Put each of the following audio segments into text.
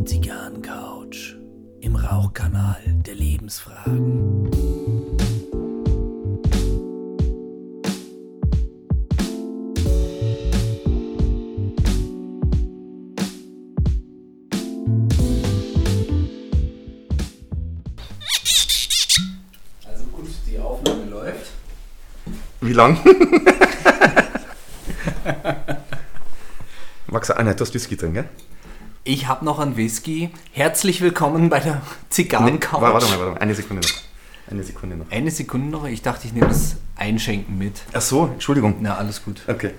Die Zigarrencouch im Rauchkanal der Lebensfragen. Also gut, die Aufnahme läuft. Wie lang? Magst du auch nicht das Whisky drin, gell? Ich habe noch einen Whisky. Herzlich willkommen bei der Zigarrencouch. Warte mal, warte mal. Eine Sekunde noch. Eine Sekunde noch. Eine Sekunde noch. Ich dachte, ich nehme das Einschenken mit. Ach so, Entschuldigung. Na, alles gut. Okay.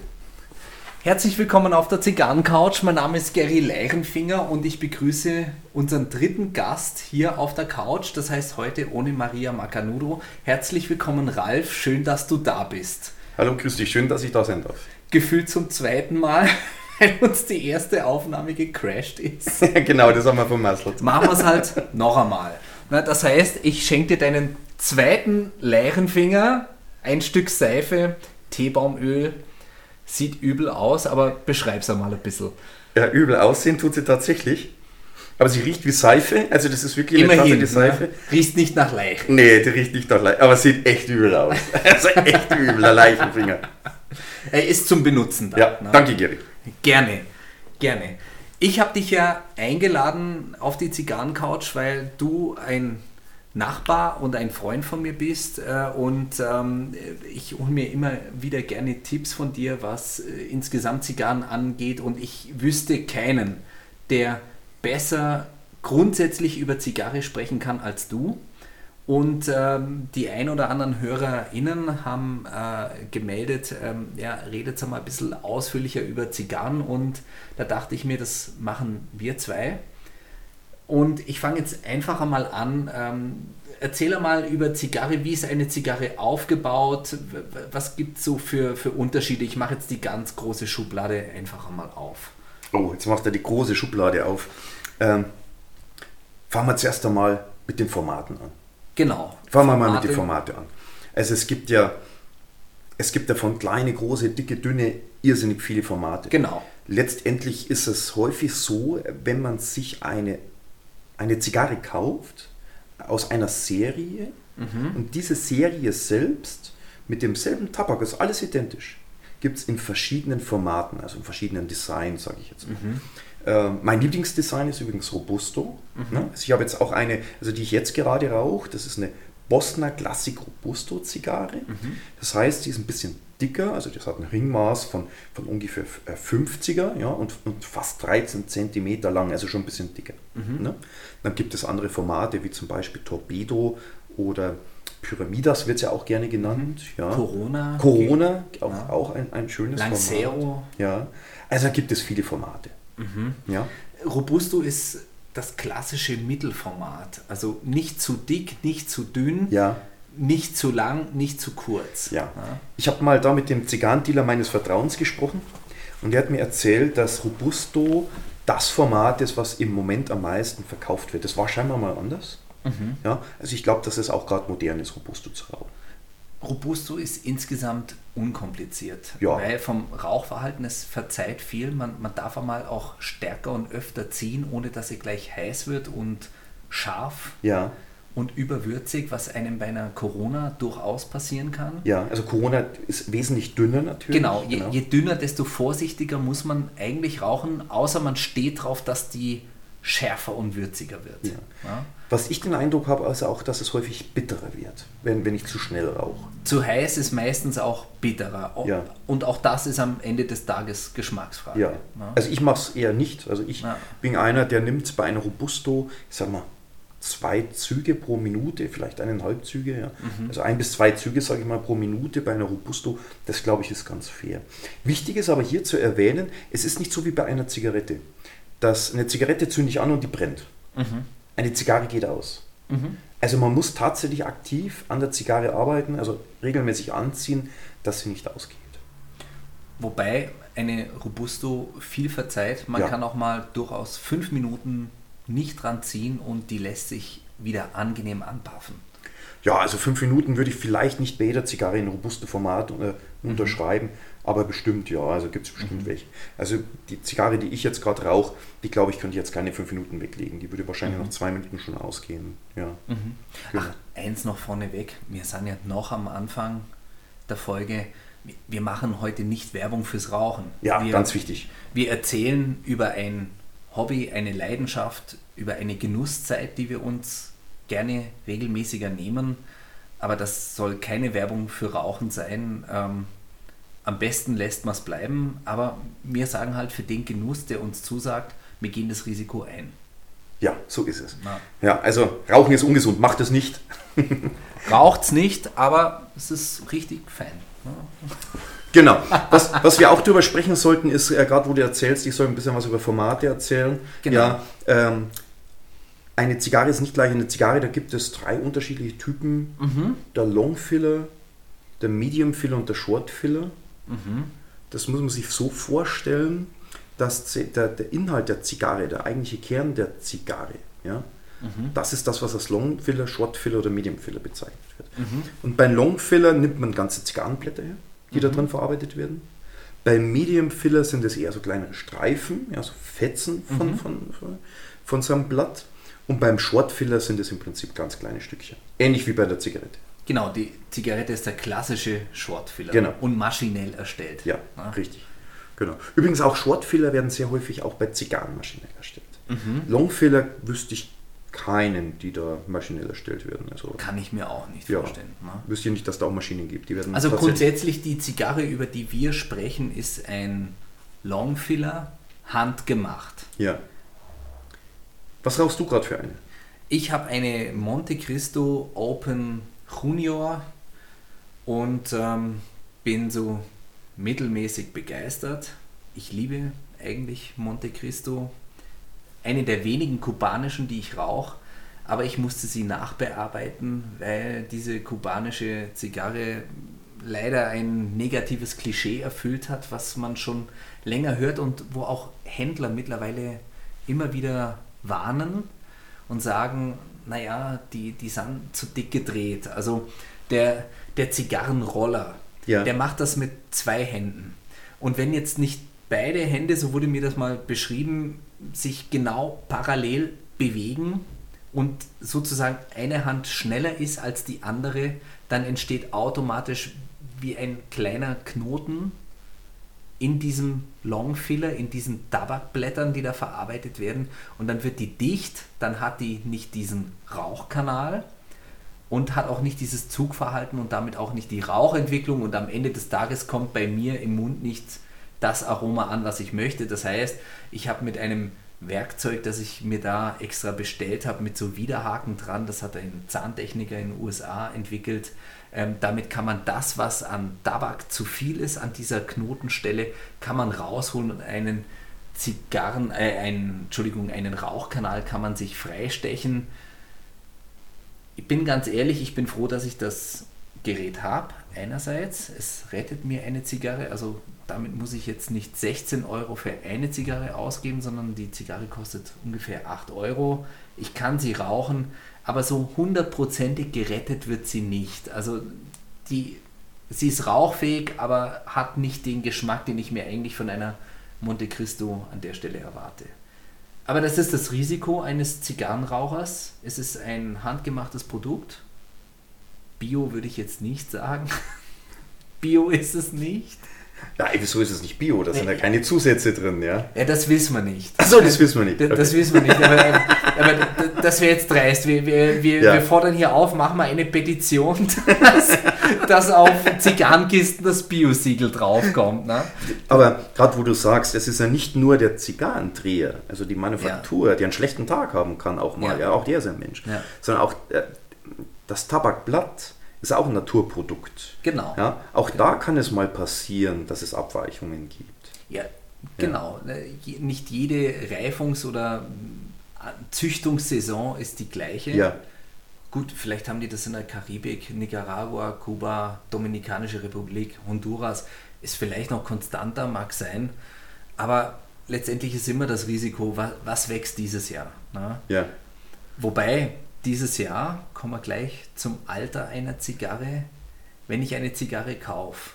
Herzlich willkommen auf der Zigarrencouch. Mein Name ist Gary Leichenfinger und ich begrüße unseren dritten Gast hier auf der Couch. Das heißt heute ohne Maria Macanudo. Herzlich willkommen, Ralf. Schön, dass du da bist. Hallo, grüß dich. Schön, dass ich da sein darf. Gefühlt zum zweiten Mal, weil uns die erste Aufnahme gecrashed ist. genau, das haben wir vom Maslow. machen wir es halt noch einmal. Das heißt, ich schenke dir deinen zweiten Leichenfinger, ein Stück Seife, Teebaumöl. Sieht übel aus, aber beschreib's einmal ein bisschen. Ja, übel aussehen tut sie tatsächlich. Aber sie riecht wie Seife. Also, das ist wirklich eine Immerhin, Tasse Seife. ne? riecht nicht nach Leichen. Nee, die riecht nicht nach Leichen. Aber sieht echt übel aus. Also, echt übel, der Leichenfinger. Er ist zum Benutzen da. Ja, ne? danke, Gary. Gerne, gerne. Ich habe dich ja eingeladen auf die Zigarrencouch, weil du ein Nachbar und ein Freund von mir bist äh, und ähm, ich hole mir immer wieder gerne Tipps von dir, was äh, insgesamt Zigarren angeht und ich wüsste keinen, der besser grundsätzlich über Zigarre sprechen kann als du. Und ähm, die ein oder anderen HörerInnen haben äh, gemeldet, ähm, ja, redet mal ein bisschen ausführlicher über Zigarren und da dachte ich mir, das machen wir zwei. Und ich fange jetzt einfach einmal an. Ähm, erzähl mal über Zigarre, wie ist eine Zigarre aufgebaut? Was gibt es so für, für Unterschiede? Ich mache jetzt die ganz große Schublade einfach einmal auf. Oh, jetzt macht er die große Schublade auf. Ähm, fangen wir zuerst einmal mit den Formaten an. Genau. Fangen wir mal mit den Formate. Formaten an. Also es gibt ja, es gibt ja von kleine, große, dicke, dünne, irrsinnig viele Formate. Genau. Letztendlich ist es häufig so, wenn man sich eine, eine Zigarre kauft aus einer Serie und diese Serie selbst mit demselben Tabak, ist alles identisch, gibt es in verschiedenen Formaten, also in verschiedenen Designs, sage ich jetzt mal. Äh, mein Lieblingsdesign ist übrigens Robusto. Ne? Also ich habe jetzt auch eine, also die ich jetzt gerade rauche, das ist eine Bosner Classic Robusto Zigarre. Das heißt, die ist ein bisschen dicker, also das hat ein Ringmaß von, von ungefähr äh, 50er ja, und, und fast 13 Zentimeter lang, also schon ein bisschen dicker. Ne? Dann gibt es andere Formate, wie zum Beispiel Torpedo oder Pyramidas wird es ja auch gerne genannt. Ja. Corona. Corona, auch, Ja. auch ein, ein schönes Lancero. Format. Ja. Also gibt es viele Formate. Ja. Robusto ist das klassische Mittelformat. Also nicht zu dick, nicht zu dünn, Ja. nicht zu lang, nicht zu kurz. Ja. Ich habe mal da mit dem Zigarrendealer meines Vertrauens gesprochen und er hat mir erzählt, dass Robusto das Format ist, was im Moment am meisten verkauft wird. Das war scheinbar mal anders. Ja, also ich glaube, dass es auch gerade modern ist, Robusto zu rauchen. Robusto ist insgesamt unkompliziert, Ja. weil vom Rauchverhalten es verzeiht viel. Man, man darf einmal auch stärker und öfter ziehen, ohne dass sie gleich heiß wird und scharf Ja, und überwürzig, was einem bei einer Corona durchaus passieren kann. ja, also Corona ist wesentlich dünner natürlich. Genau, je, je dünner, desto vorsichtiger muss man eigentlich rauchen, außer man steht drauf, dass die schärfer und würziger wird. Ja. Ja? Was ich den Eindruck habe, also auch, dass es häufig bitterer wird, wenn, wenn ich zu schnell rauche. Zu heiß ist meistens auch bitterer. O- Ja. Und auch das ist am Ende des Tages Geschmacksfrage. Ja, also ich mache es eher nicht. Also ich bin einer, der nimmt bei einer Robusto, ich sag mal, zwei Züge pro Minute, vielleicht eineinhalb Züge, ja. Mhm. Also ein bis zwei Züge, sage ich mal, pro Minute bei einer Robusto. Das glaube ich ist ganz fair. Wichtig ist aber hier zu erwähnen, es ist nicht so wie bei einer Zigarette. Dass eine Zigarette zünde ich an und die brennt. Mhm. Eine Zigarre geht aus. Also man muss tatsächlich aktiv an der Zigarre arbeiten, also regelmäßig anziehen, dass sie nicht ausgeht. Wobei eine Robusto viel verzeiht. Man Ja. kann auch mal durchaus fünf Minuten nicht dran ziehen und die lässt sich wieder angenehm anpaffen. Ja, also fünf Minuten würde ich vielleicht nicht bei jeder Zigarre in robustem Format äh, unterschreiben, aber bestimmt ja, also gibt es bestimmt welche. Also die Zigarre, die ich jetzt gerade rauche, die glaube ich, könnte ich jetzt keine fünf Minuten weglegen. Die würde wahrscheinlich nach zwei Minuten schon ausgehen. Ja. Genau. Ach, eins noch vorneweg. Wir sind ja noch am Anfang der Folge. Wir machen heute nicht Werbung fürs Rauchen. Ja, wir, ganz wichtig. Wir erzählen über ein Hobby, eine Leidenschaft, über eine Genusszeit, die wir uns gerne regelmäßiger nehmen. Aber das soll keine Werbung für Rauchen sein. Ähm, am besten lässt man es bleiben, aber wir sagen halt für den Genuss, der uns zusagt, wir gehen das Risiko ein. Ja, so ist es. Na. Ja, also Rauchen ist ungesund, macht es nicht. Raucht es nicht, aber es ist richtig fein. Genau. Was, was wir auch darüber sprechen sollten, ist, äh, gerade wo du erzählst, ich soll ein bisschen was über Formate erzählen. Genau. Ja, ähm, eine Zigarre ist nicht gleich eine Zigarre, da gibt es drei unterschiedliche Typen. Mhm. Der Long Filler, der Medium Filler und der Short Filler. Mhm. Das muss man sich so vorstellen, dass der, der Inhalt der Zigarre, der eigentliche Kern der Zigarre, ja, Mhm. das ist das, was als Long Filler, Short Filler oder Medium Filler bezeichnet wird. Mhm. Und beim Long Filler nimmt man ganze Zigarrenblätter her, die da drin verarbeitet werden. Beim Medium Filler sind es eher so kleinere Streifen, ja, so Fetzen von, von, von, von so einem Blatt. Und beim Short Filler sind es im Prinzip ganz kleine Stückchen. Ähnlich wie bei der Zigarette. Genau, die Zigarette ist der klassische Shortfiller Genau. und maschinell erstellt. Ja, Ja. richtig. Genau. Übrigens auch Shortfiller werden sehr häufig auch bei Zigarren maschinell erstellt. Mhm. Longfiller wüsste ich keinen, die da maschinell erstellt werden. Also Kann ich mir auch nicht ja, vorstellen. Ne? wüsste ich nicht, dass da auch Maschinen gibt. Die werden Also grundsätzlich die Zigarre, über die wir sprechen, ist ein Longfiller, handgemacht. Ja. Was rauchst du gerade für eine? Ich habe eine Monte Cristo Open Junior und ähm, bin so mittelmäßig begeistert. Ich liebe eigentlich Monte Cristo. Eine der wenigen kubanischen, die ich rauche, aber ich musste sie nachbearbeiten, weil diese kubanische Zigarre leider ein negatives Klischee erfüllt hat, was man schon länger hört und wo auch Händler mittlerweile immer wieder warnen und sagen, naja, die, die sind zu dick gedreht. Also der, der Zigarrenroller, Ja. der macht das mit zwei Händen. Und wenn jetzt nicht beide Hände, so wurde mir das mal beschrieben, sich genau parallel bewegen und sozusagen eine Hand schneller ist als die andere, dann entsteht automatisch wie ein kleiner Knoten in diesem Longfiller, in diesen Tabakblättern, die da verarbeitet werden. Und dann wird die dicht, dann hat die nicht diesen Rauchkanal und hat auch nicht dieses Zugverhalten und damit auch nicht die Rauchentwicklung. Und am Ende des Tages kommt bei mir im Mund nicht das Aroma an, was ich möchte. Das heißt, ich habe mit einem Werkzeug, das ich mir da extra bestellt habe, mit so Widerhaken dran, das hat ein Zahntechniker in den USA entwickelt. Ähm, damit kann man das, was an Tabak zu viel ist, an dieser Knotenstelle, kann man rausholen und einen Zigarren, äh, einen, Entschuldigung, einen Rauchkanal kann man sich freistechen. Ich bin ganz ehrlich, ich bin froh, dass ich das Gerät habe. Einerseits, es rettet mir eine Zigarre, also damit muss ich jetzt nicht 16 Euro für eine Zigarre ausgeben, sondern die Zigarre kostet ungefähr 8 Euro. Ich kann sie rauchen, aber so hundertprozentig gerettet wird sie nicht. Also die, sie ist rauchfähig, aber hat nicht den Geschmack, den ich mir eigentlich von einer Monte Cristo an der Stelle erwarte. Aber das ist das Risiko eines Zigarrenrauchers. Es ist ein handgemachtes Produkt. Bio würde ich jetzt nicht sagen. Bio ist es nicht. Nein, wieso ist es nicht Bio? Da sind ja Nee. keine Zusätze drin, ja? Ja, das wissen wir nicht. Achso, das wissen wir nicht. D- Das Okay. wissen wir nicht, aber, aber das wäre jetzt dreist. Wir, wir, wir, Ja. wir fordern hier auf, machen wir eine Petition, dass, dass auf Zigarrenkisten das Bio-Siegel draufkommt. Ne? Aber gerade wo du sagst, es ist ja nicht nur der Zigarrendreher, also die Manufaktur, die einen schlechten Tag haben kann auch mal, Ja. ja, auch der ist ein Mensch, Ja. sondern auch äh, das Tabakblatt ist auch ein Naturprodukt. Genau. Ja, auch da kann es mal passieren, dass es Abweichungen gibt. Ja, genau. Ne, je- Nicht jede Reifungs- oder äh, Züchtungssaison ist die gleiche. Ja, Gut, vielleicht haben die das in der Karibik, Nicaragua, Kuba, Dominikanische Republik, Honduras, ist vielleicht noch konstanter, mag sein, aber letztendlich ist immer das Risiko, was, was wächst dieses Jahr. Ne? ja, Wobei, dieses Jahr, kommen wir gleich zum Alter einer Zigarre. Wenn ich eine Zigarre kaufe,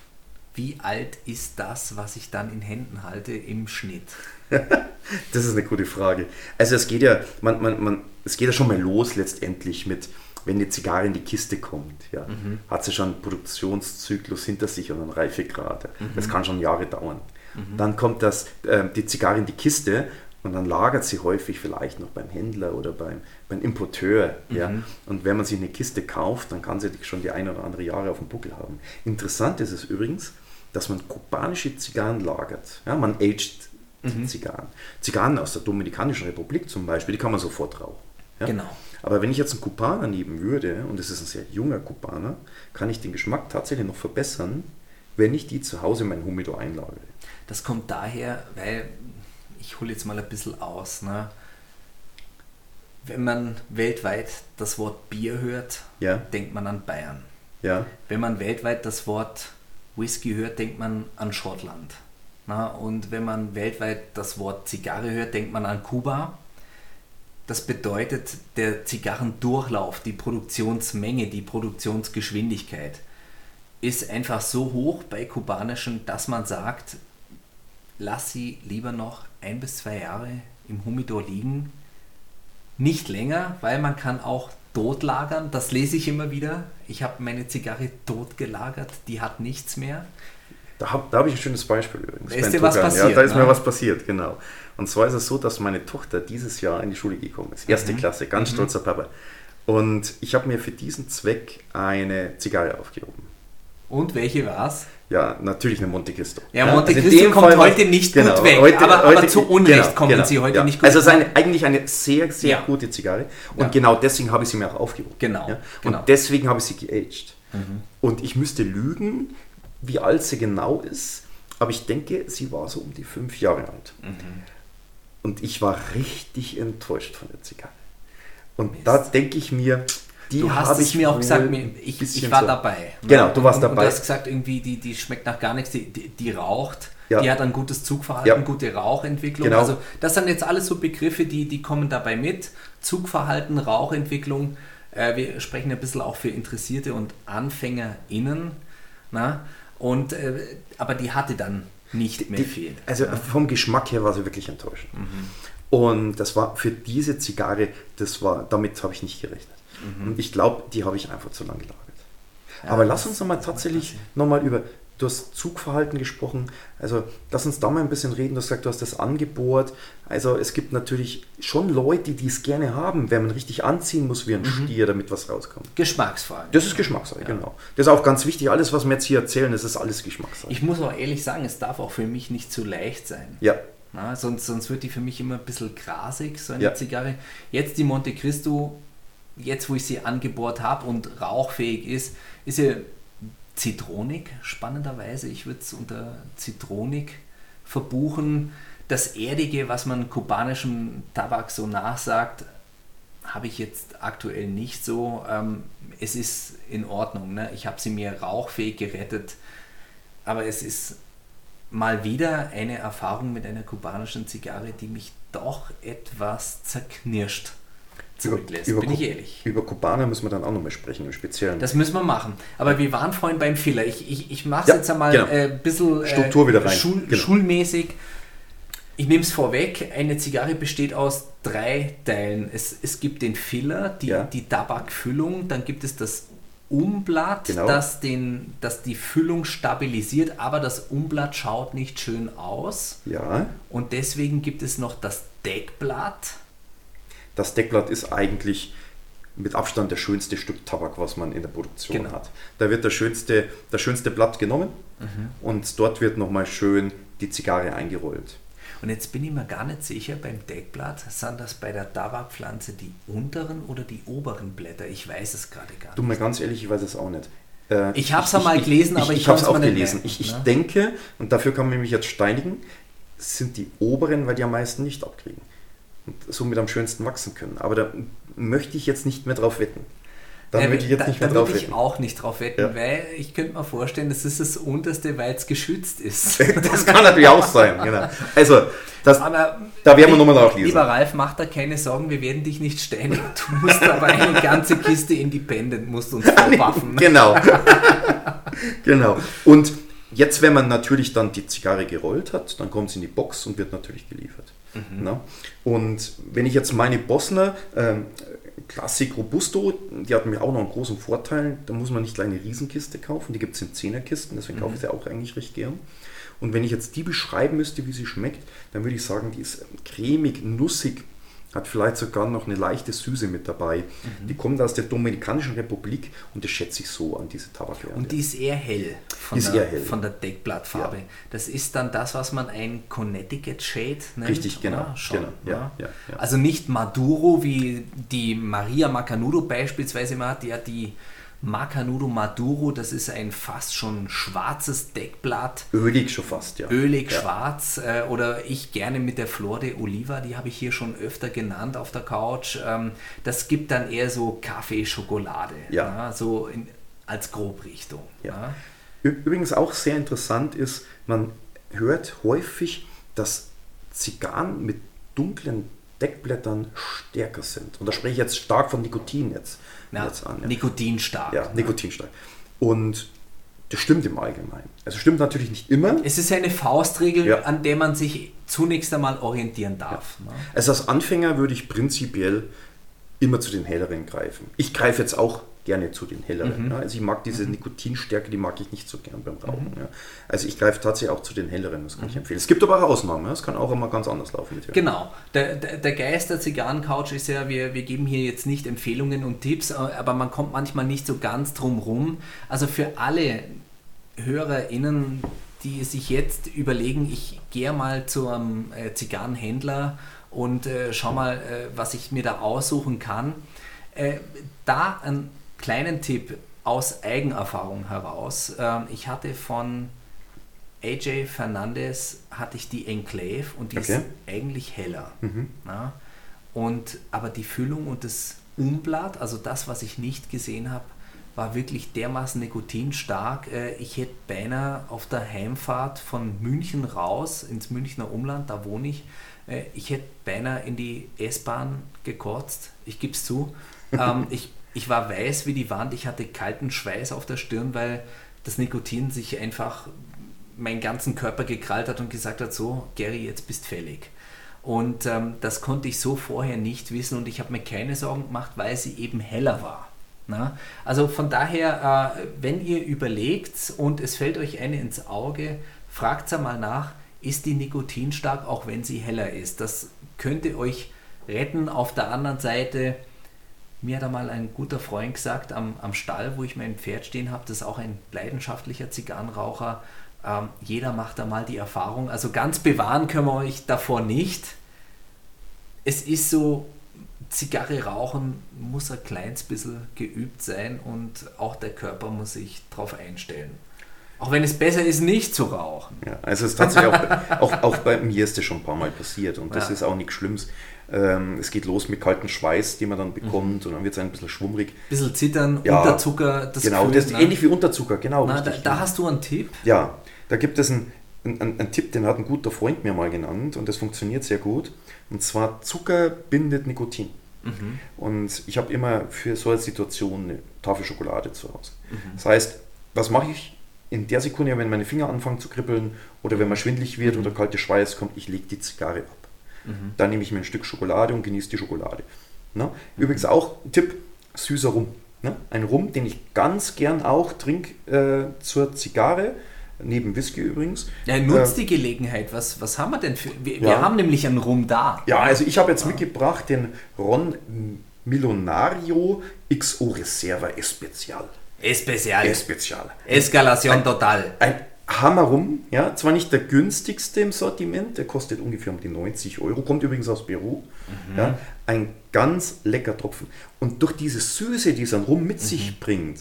wie alt ist das, was ich dann in Händen halte im Schnitt? das ist eine gute Frage. Also es geht ja, man, man, man, es geht ja schon mal los letztendlich mit, wenn die Zigarre in die Kiste kommt, ja, mhm. hat sie schon einen Produktionszyklus hinter sich und einen Reifegrad. Mhm. Das kann schon Jahre dauern. Mhm. Dann kommt das, äh, die Zigarre in die Kiste und dann lagert sie häufig vielleicht noch beim Händler oder beim, beim Importeur. Ja? Mhm. Und wenn man sich eine Kiste kauft, dann kann sie schon die ein oder andere Jahre auf dem Buckel haben. Interessant ist es übrigens, dass man kubanische Zigarren lagert. Ja, man aged mhm. Zigarren. Zigarren aus der Dominikanischen Republik zum Beispiel, die kann man sofort rauchen. Ja? Genau. Aber wenn ich jetzt einen Kubaner nehmen würde, und es ist ein sehr junger Kubaner, kann ich den Geschmack tatsächlich noch verbessern, wenn ich die zu Hause in mein Humidor einlagere. Das kommt daher, weil, ich hole jetzt mal ein bisschen aus, ne? wenn man weltweit das Wort Bier hört, ja. denkt man an Bayern. Ja. Wenn man weltweit das Wort Whisky hört, denkt man an Schottland. Na, und wenn man weltweit das Wort Zigarre hört, denkt man an Kuba. Das bedeutet, der Zigarrendurchlauf, die Produktionsmenge, die Produktionsgeschwindigkeit ist einfach so hoch bei kubanischen, dass man sagt, lass sie lieber noch ein bis zwei Jahre im Humidor liegen. Nicht länger, weil man kann auch tot lagern. Das lese ich immer wieder. Ich habe meine Zigarre tot gelagert, die hat nichts mehr. Da habe hab ich ein schönes Beispiel übrigens. Da ist dir was passiert? Ja, da ist ne? mir was passiert, genau. Und zwar ist es so, dass meine Tochter dieses Jahr in die Schule gekommen ist. Erste mhm. Klasse, ganz mhm. stolzer Papa. Und ich habe mir für diesen Zweck eine Zigarre aufgehoben. Und welche war es? Ja, natürlich eine Monte Cristo. Ja, Monte also Cristo kommt Fall heute nicht genau, gut weg, heute, aber, heute, aber, zu Unrecht genau, kommen genau, sie heute ja. nicht gut Also es ist eine, eigentlich eine sehr, sehr ja. gute Zigarre und ja. genau deswegen habe ich sie mir auch aufgehoben. Genau. Und genau. deswegen habe ich sie geaged. Mhm. Und ich müsste lügen, wie alt sie genau ist, aber ich denke, sie war so um die fünf Jahre alt. Mhm. Und ich war richtig enttäuscht von der Zigarre. Und Mist. da denke ich mir, die du hast es mir auch gesagt, ich, ich war so. dabei. Ne? Genau, du warst und, dabei. Und du hast gesagt, irgendwie, die, die schmeckt nach gar nichts, die, die, die raucht. Ja. Die hat ein gutes Zugverhalten, ja. gute Rauchentwicklung. Genau. Also das sind jetzt alles so Begriffe, die, die kommen dabei mit. Zugverhalten, Rauchentwicklung. Äh, wir sprechen ein bisschen auch für Interessierte und AnfängerInnen. Na? Und, äh, aber die hatte dann nicht mehr die, viel. Also ja. vom Geschmack her war sie wirklich enttäuschend. Mhm. Und das war für diese Zigarre, das war, damit habe ich nicht gerechnet. Mhm. Und ich glaube, die habe ich einfach zu lange gelagert. Ja, Aber lass uns nochmal tatsächlich nochmal über, du hast Zugverhalten gesprochen, also lass uns da mal ein bisschen reden, du hast gesagt, du hast das Angebot, also es gibt natürlich schon Leute, die es gerne haben, wenn man richtig anziehen muss wie ein mhm. Stier, damit was rauskommt. Geschmacksfrage. Das ist Geschmackssache, ja. genau. Das ist auch ganz wichtig, alles was wir jetzt hier erzählen, das ist alles Geschmackssache. Ich muss auch ehrlich sagen, es darf auch für mich nicht zu leicht sein. Ja. Na, sonst, sonst wird die für mich immer ein bisschen grasig, so eine ja. Zigarre. Jetzt die Monte Cristo jetzt wo ich sie angebohrt habe und rauchfähig ist, ist sie zitronig, spannenderweise. Ich würde es unter zitronig verbuchen. Das Erdige, was man kubanischem Tabak so nachsagt, habe ich jetzt aktuell nicht so. Ähm, es ist in Ordnung. Ne? Ich habe sie mir rauchfähig gerettet. Aber es ist mal wieder eine Erfahrung mit einer kubanischen Zigarre, die mich doch etwas zerknirscht zurücklässt, über, bin ich ehrlich. Über Kubaner müssen wir dann auch nochmal sprechen, im Speziellen. Das müssen wir machen. Aber wir waren vorhin beim Filler. Ich, ich, ich mache es ja, jetzt einmal genau. ein äh, bisschen äh, Struktur wieder rein. Schul genau. schulmäßig. Ich nehme es vorweg, eine Zigarre besteht aus drei Teilen. Es, es gibt den Filler, die, ja. die Tabakfüllung, dann gibt es das Umblatt, genau. das, den, das die Füllung stabilisiert, aber das Umblatt schaut nicht schön aus. Ja. Und deswegen gibt es noch das Deckblatt das Deckblatt ist eigentlich mit Abstand das schönste Stück Tabak, was man in der Produktion genau. hat. Da wird das schönste, das schönste Blatt genommen mhm. und dort wird nochmal schön die Zigarre eingerollt. Und jetzt bin ich mir gar nicht sicher, beim Deckblatt, sind das bei der Tabakpflanze die unteren oder die oberen Blätter? Ich weiß es gerade gar nicht. Du, mal ganz ehrlich, ich weiß es auch nicht. Äh, ich habe es einmal gelesen, aber ich, ich, ich habe es auch gelesen. Merken, ich, ich ne? denke, und dafür kann man mich jetzt steinigen, sind die oberen, weil die am meisten nicht abkriegen und somit am schönsten wachsen können. Aber da möchte ich jetzt nicht mehr drauf wetten. Dann Ja, würde ich jetzt da, nicht mehr da drauf würde ich wetten. auch nicht drauf wetten, Ja. weil ich könnte mir vorstellen, das ist das unterste, weil es geschützt ist. Das kann natürlich auch sein. Genau. Also, das, Aber da werden wir nochmal nachlesen. Lieber Ralf, mach da keine Sorgen, wir werden dich nicht steinigen. Du musst aber eine ganze Kiste Independent musst uns vorwaffen. Genau. genau. Und jetzt, wenn man natürlich dann die Zigarre gerollt hat, dann kommt sie in die Box und wird natürlich geliefert. Na? Und wenn ich jetzt meine Bosner ähm, Classic Robusto, die hat mir auch noch einen großen Vorteil, da muss man nicht gleich eine Riesenkiste kaufen, die gibt es in Zehnerkisten, deswegen kaufe ich sie auch eigentlich recht gern. Und wenn ich jetzt die beschreiben müsste, wie sie schmeckt, dann würde ich sagen, die ist cremig, nussig, hat vielleicht sogar noch eine leichte Süße mit dabei. Die kommt aus der Dominikanischen Republik und das schätze ich so an diese Tabakvariante. Und die ist eher hell von, ist der, eher hell. von der Deckblattfarbe. Ja. Das ist dann das, was man ein Connecticut Shade nennt. Richtig, genau, oder? Schon, genau, ja, ja, ja. Also nicht Maduro, wie die Maria Macanudo beispielsweise mal hat, die hat die Macanudo Maduro, das ist ein fast schon schwarzes Deckblatt. Ölig schon fast, ja. ölig Ja. schwarz äh, oder ich gerne mit der Flor de Oliva, die habe ich hier schon öfter genannt auf der Couch. Ähm, das gibt dann eher so Kaffee-Schokolade, Ja. so in, als Grobrichtung. Ja. Ü- Übrigens auch sehr interessant ist, man hört häufig, dass Zigarren mit dunklen Deckblättern stärker sind. Und da spreche ich jetzt stark von Nikotin jetzt, Ja, jetzt an. Ja. Nikotinstark. ja, Nikotinstark. Und das stimmt im Allgemeinen. Also stimmt natürlich nicht immer. Es ist eine Faustregel, Ja. an der man sich zunächst einmal orientieren darf. Ne? Also als Anfänger würde ich prinzipiell immer zu den helleren greifen. Ich greife jetzt auch gerne zu den helleren. Ja. Also ich mag diese Nikotinstärke, die mag ich nicht so gern beim Rauchen. Ja. Also ich greife tatsächlich auch zu den helleren, das kann ich empfehlen. Es gibt aber auch Ausnahmen, es kann auch immer ganz anders laufen mit Genau. Der, der, der Geist der Zigarrencouch ist ja, wir, wir geben hier jetzt nicht Empfehlungen und Tipps, aber man kommt manchmal nicht so ganz drum rum. Also für alle HörerInnen, die sich jetzt überlegen, ich gehe mal zu einem äh, Zigarrenhändler und äh, schau mal, äh, was ich mir da aussuchen kann. Äh, da einen kleinen Tipp aus Eigenerfahrung heraus. Ähm, ich hatte von AJ Fernandez hatte ich die Enclave und die Okay. ist eigentlich heller. Ja? Und, aber die Füllung und das Umblatt, also das, was ich nicht gesehen habe, war wirklich dermaßen nikotinstark. Äh, Ich hätte beinahe auf der Heimfahrt von München raus ins Münchner Umland, da wohne ich, äh, ich hätte beinahe in die S-Bahn gekotzt. Ich gebe es zu. ähm, ich, ich war weiß wie die Wand, ich hatte kalten Schweiß auf der Stirn, weil das Nikotin sich einfach meinen ganzen Körper gekrallt hat und gesagt hat, so, Gary, jetzt bist fällig. Und ähm, das konnte ich so vorher nicht wissen und ich habe mir keine Sorgen gemacht, weil sie eben heller war. Na? Also von daher, äh, wenn ihr überlegt und es fällt euch eine ins Auge, fragt mal nach, ist die nikotinstark, auch wenn sie heller ist. Das könnte euch retten. Auf der anderen Seite, mir hat einmal ein guter Freund gesagt, am, am Stall, wo ich mein Pferd stehen habe, das ist auch ein leidenschaftlicher Zigarrenraucher, ähm, jeder macht da mal die Erfahrung. Also ganz bewahren können wir euch davor nicht. Es ist so, Zigarre rauchen muss ein kleines bisschen geübt sein und auch der Körper muss sich darauf einstellen. Auch wenn es besser ist, nicht zu rauchen. Ja, also es ist tatsächlich auch, auch, auch bei mir ist das schon ein paar Mal passiert und das Ja. ist auch nichts Schlimmes. Ähm, es geht los mit kaltem Schweiß, den man dann bekommt und dann wird es ein bisschen schwummrig. bisschen zittern, Ja, Unterzucker, das genau, Gefühl, das ist ne? ähnlich wie Unterzucker, genau. Na, da, richtig. da hast du einen Tipp. Ja, da gibt es einen, einen, einen Tipp, den hat ein guter Freund mir mal genannt und das funktioniert sehr gut. Und zwar Zucker bindet Nikotin. Mhm. Und ich habe immer für so eine Situation eine Tafel Schokolade zu Hause. Mhm. Das heißt, was mache ich in der Sekunde, wenn meine Finger anfangen zu kribbeln oder wenn man schwindlig wird oder kalte Schweiß kommt, ich lege die Zigarre ab. Mhm. Dann nehme ich mir ein Stück Schokolade und genieße die Schokolade. Ne? Übrigens auch ein Tipp, süßer Rum. Ne? Ein Rum, den ich ganz gern auch trinke äh, zur Zigarre, neben Whisky übrigens. Ja, nutzt Äh, die Gelegenheit. Was, was haben wir denn für. Wir, Ja. wir haben nämlich einen Rum da. Ja, also ich habe jetzt mitgebracht den Ron Milonario XO Reserva Especial. Especial. Especial. Escalation total. Ein Hammerrum, ja, zwar nicht der günstigste im Sortiment, der kostet ungefähr um die 90 Euro, kommt übrigens aus Peru. Ja, ein ganz lecker Tropfen. Und durch diese Süße, die so ein Rum mit sich bringt,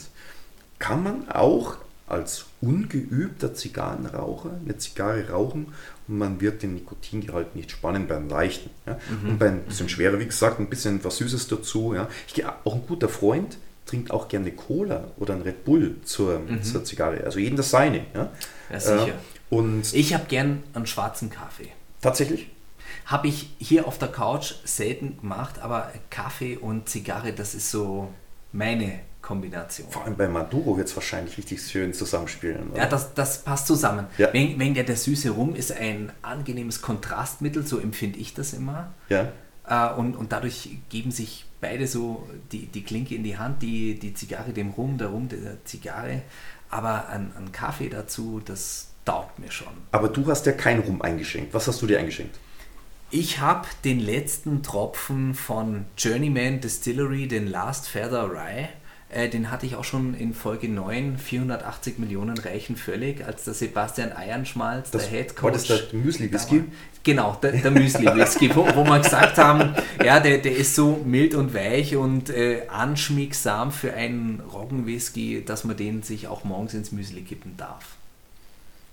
kann man auch als ungeübter Zigarrenraucher eine Zigarre rauchen und man wird den Nikotingehalt nicht spannen beim Leichten. Ja. Und beim bisschen schwerer, wie gesagt, ein bisschen was Süßes dazu. Ja. Ich gehe auch ein guter Freund, trinkt auch gerne Cola oder ein Red Bull zur, zur Zigarre. Also jeden das seine. Ja, Ja, sicher. Äh, und Ich habe gern einen schwarzen Kaffee. tatsächlich, Habe ich hier auf der Couch selten gemacht, aber Kaffee und Zigarre, das ist so meine Kombination. vor allem bei Maduro wird es wahrscheinlich richtig schön zusammenspielen. oder? Ja, das, das passt zusammen. Ja. Wegen, wegen der, der süße Rum ist ein angenehmes Kontrastmittel, so empfinde ich das immer. ja. Äh, und, und dadurch geben sich beide so die, die Klinke in die Hand, die, die Zigarre dem Rum, der Rum der Zigarre. Aber ein, ein Kaffee dazu, das taugt mir schon. Aber du hast ja kein Rum eingeschenkt. Was hast du dir eingeschenkt? Ich habe den letzten Tropfen von Journeyman Distillery, den Last Feather Rye, äh, den hatte ich auch schon in Folge 9, 480 Millionen reichen völlig, als der Sebastian Eiernschmalz, Das- der Head war Coach. das der Müsli-Whisky? war. Genau, der, der Müsli-Whisky, wo, wo wir gesagt haben, ja, der, der ist so mild und weich und äh, anschmiegsam für einen Roggenwhisky, dass man den sich auch morgens ins Müsli kippen darf.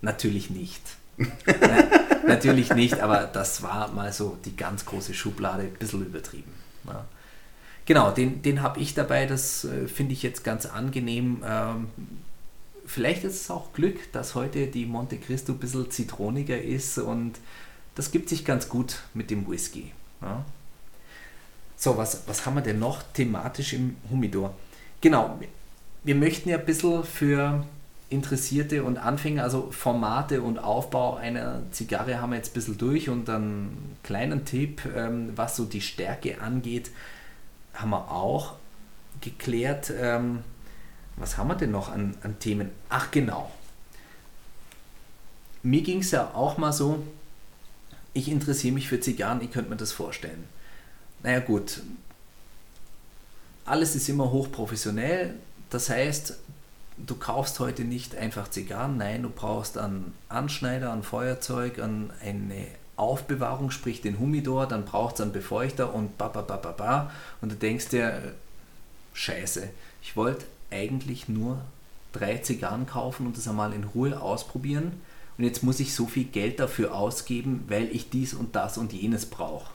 Natürlich nicht. Nein, natürlich nicht, aber das war mal so die ganz große Schublade, ein bisschen übertrieben. Ja. Genau, den, den habe ich dabei, das äh, finde ich jetzt ganz angenehm. Ähm, vielleicht ist es auch Glück, dass heute die Monte Cristo ein bisschen zitroniger ist und das gibt sich ganz gut mit dem Whisky. Ja. So, was, was haben wir denn noch thematisch im Humidor? Genau, wir möchten ja ein bisschen für Interessierte und Anfänger, also Formate und Aufbau einer Zigarre haben wir jetzt ein bisschen durch und einen kleinen Tipp, ähm, was so die Stärke angeht, haben wir auch geklärt. Ähm, was haben wir denn noch an, an Themen? Ach genau. Mir ging es ja auch mal so, ich interessiere mich für Zigarren, ich könnte mir das vorstellen. Naja gut, alles ist immer hochprofessionell. Das heißt, du kaufst heute nicht einfach Zigarren, nein, du brauchst einen Anschneider, ein Feuerzeug, eine Aufbewahrung, sprich den Humidor, dann braucht es einen Befeuchter und ba, ba, ba, ba, ba. Und du denkst dir, scheiße, ich wollte eigentlich nur drei Zigarren kaufen und das einmal in Ruhe ausprobieren. Und jetzt muss ich so viel Geld dafür ausgeben, weil ich dies und das und jenes brauche.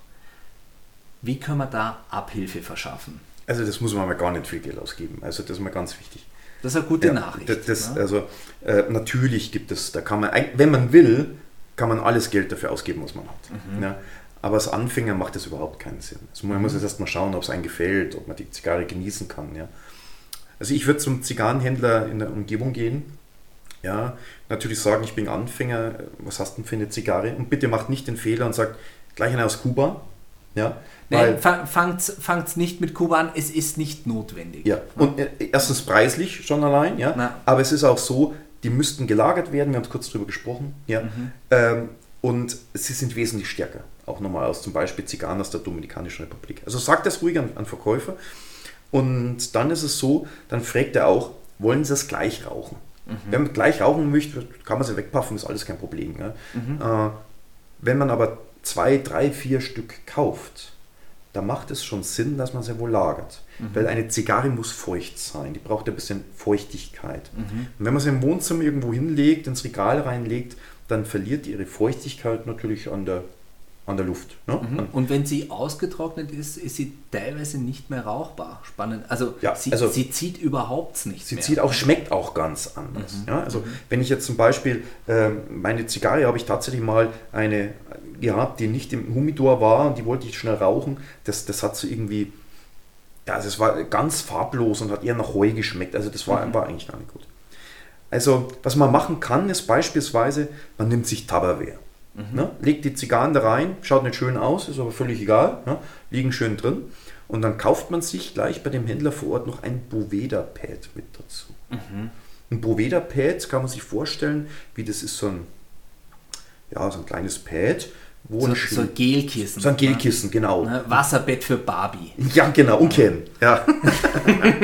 Wie können wir da Abhilfe verschaffen? Also das muss man mal gar nicht viel Geld ausgeben. Also das ist mal ganz wichtig. Das ist eine gute Ja, Nachricht. Das, das, ne? Also äh, natürlich gibt es, da kann man, wenn man will, kann man alles Geld dafür ausgeben, was man hat. Mhm. Ja, aber als Anfänger macht das überhaupt keinen Sinn. Also man muss jetzt erstmal schauen, ob es einem gefällt, ob man die Zigarre genießen kann. Ja. Also ich würde zum Zigarrenhändler in der Umgebung gehen. Ja, natürlich sagen, ich bin Anfänger, was hast du denn für eine Zigarre? Und bitte macht nicht den Fehler und sagt, gleich eine aus Kuba. Ja, Nein, fa- fangt's, fangt's nicht mit Kuba an, es ist nicht notwendig. Ja, und äh, erstens preislich schon allein, ja. Na. Aber es ist auch so, die müssten gelagert werden, wir haben es kurz drüber gesprochen, ja. Mhm. Ähm, und sie sind wesentlich stärker, auch nochmal aus zum Beispiel Zigarren aus der Dominikanischen Republik. Also sagt das ruhig an, an Verkäufer. Und dann ist es so, dann fragt er auch, wollen sie es gleich rauchen? Wenn man gleich rauchen möchte, kann man sie wegpaffen, ist alles kein Problem. Ja? Äh, wenn man aber zwei, drei, vier Stück kauft, da macht es schon Sinn, dass man sie wohl lagert. Weil eine Zigarre muss feucht sein, die braucht ein bisschen Feuchtigkeit. Und wenn man sie im Wohnzimmer irgendwo hinlegt, ins Regal reinlegt, dann verliert ihre Feuchtigkeit natürlich an der, an der Luft. Ne? Mhm. Und wenn sie ausgetrocknet ist, ist sie teilweise nicht mehr rauchbar. Spannend. Also, Ja, sie, also- sie zieht überhaupt nicht Sie mehr. zieht auch, schmeckt auch ganz anders. Mhm. Ja, also wenn ich jetzt zum Beispiel, ähm, meine Zigarre habe ich tatsächlich mal eine gehabt, die nicht im Humidor war und die wollte ich schnell rauchen. Das, das hat so irgendwie, also es war ganz farblos und hat eher nach Heu geschmeckt. Also das Mhm. war, war eigentlich gar nicht gut. Also was man machen kann, ist beispielsweise, man nimmt sich Tupperware. Mhm. Ne? Legt die Zigarren da rein, schaut nicht schön aus, ist aber völlig egal, ne? liegen schön drin. Und dann kauft man sich gleich bei dem Händler vor Ort noch ein Boveda-Pad mit dazu. Mhm. Ein Boveda-Pad kann man sich vorstellen, wie das ist so ein, ja, so ein kleines Pad, wo so, ein, so ein Gelkissen. so ein Gelkissen, genau. Ne? Wasserbett für Barbie. Ja, genau, und Ken. Ja.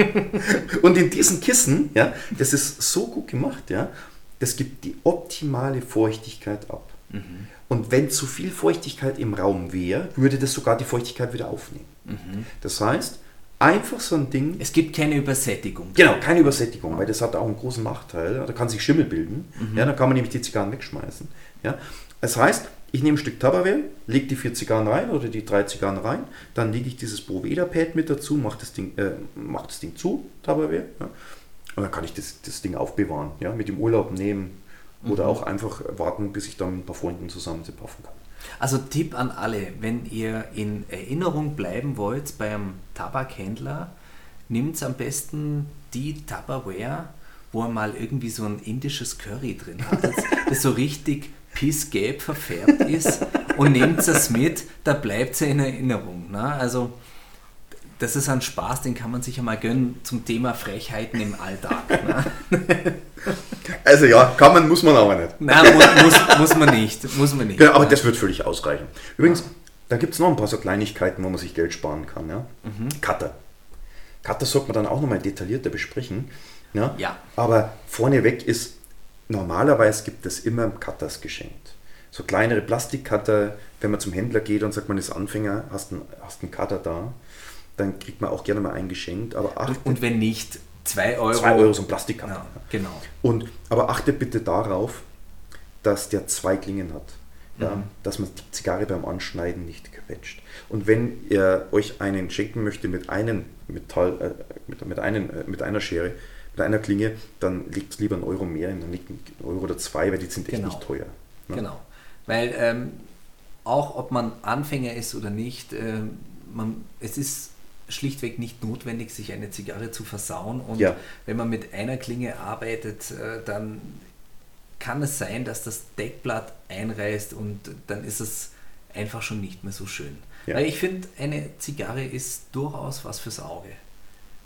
und in diesen Kissen, ja, das ist so gut gemacht, ja, das gibt die optimale Feuchtigkeit ab. Und wenn zu viel Feuchtigkeit im Raum wäre, würde das sogar die Feuchtigkeit wieder aufnehmen. Das heißt, einfach so ein Ding, Es gibt keine Übersättigung. Genau, keine Übersättigung, weil das hat auch einen großen Nachteil. Da kann sich Schimmel bilden. Ja, dann kann man nämlich die Zigarren wegschmeißen. Ja. Das heißt, Ich nehme ein Stück Tupperware, lege die vier Zigarren rein oder die drei Zigarren rein, dann lege ich dieses Proveda-Pad mit dazu, mache das, Ding, äh, mach das Ding zu, Tupperware, ja, und dann kann ich das, das Ding aufbewahren, ja, mit dem Urlaub nehmen oder auch einfach warten, bis ich dann mit ein paar Freunden zusammen puffen kann. Also Tipp an alle, wenn ihr in Erinnerung bleiben wollt beim Tabakhändler, nimmt am besten die Tupperware, wo er mal irgendwie so ein indisches Curry drin hat, das, das so richtig pissgelb verfärbt ist und nehmt es mit, da bleibt es in Erinnerung. Ne? Also das ist ein Spaß, den kann man sich ja mal gönnen zum Thema Frechheiten im Alltag. Ne? Also ja, kann man, muss man aber nicht. Nein, muss, muss, muss man nicht. Muss man nicht. Genau, aber das wird völlig ausreichen. Übrigens, da gibt es noch ein paar so Kleinigkeiten, wo man sich Geld sparen kann. Ja? Mhm. Cutter. Cutter sollte man dann auch nochmal detaillierter besprechen. Ja? ja. Aber vorneweg ist, normalerweise gibt es immer Cutters geschenkt. So kleinere Plastikcutter, wenn man zum Händler geht und sagt, man ist Anfänger, hast einen, hast einen Cutter da, dann kriegt man auch gerne mal einen geschenkt. Aber achtet, und wenn nicht, 2 Euro. 2 Euro so ein Plastikcutter. Ja, genau. Und, aber achtet bitte darauf, dass der zwei Klingen hat. Ja, mhm. Dass man die Zigarre beim Anschneiden nicht quetscht. Und wenn ihr euch einen schenken möchte mit einem Metall, äh, mit, mit, einen, äh, mit einer Schere, mit einer Klinge, dann legt es lieber einen Euro mehr, dann liegt ein Euro oder zwei, weil die sind echt genau. nicht teuer. Ne? Genau. Weil ähm, auch ob man Anfänger ist oder nicht, äh, man, es ist schlichtweg nicht notwendig, sich eine Zigarre zu versauen. Und ja. wenn man mit einer Klinge arbeitet, äh, dann kann es sein, dass das Deckblatt einreißt und dann ist es einfach schon nicht mehr so schön. Ja. Weil ich finde, eine Zigarre ist durchaus was fürs Auge.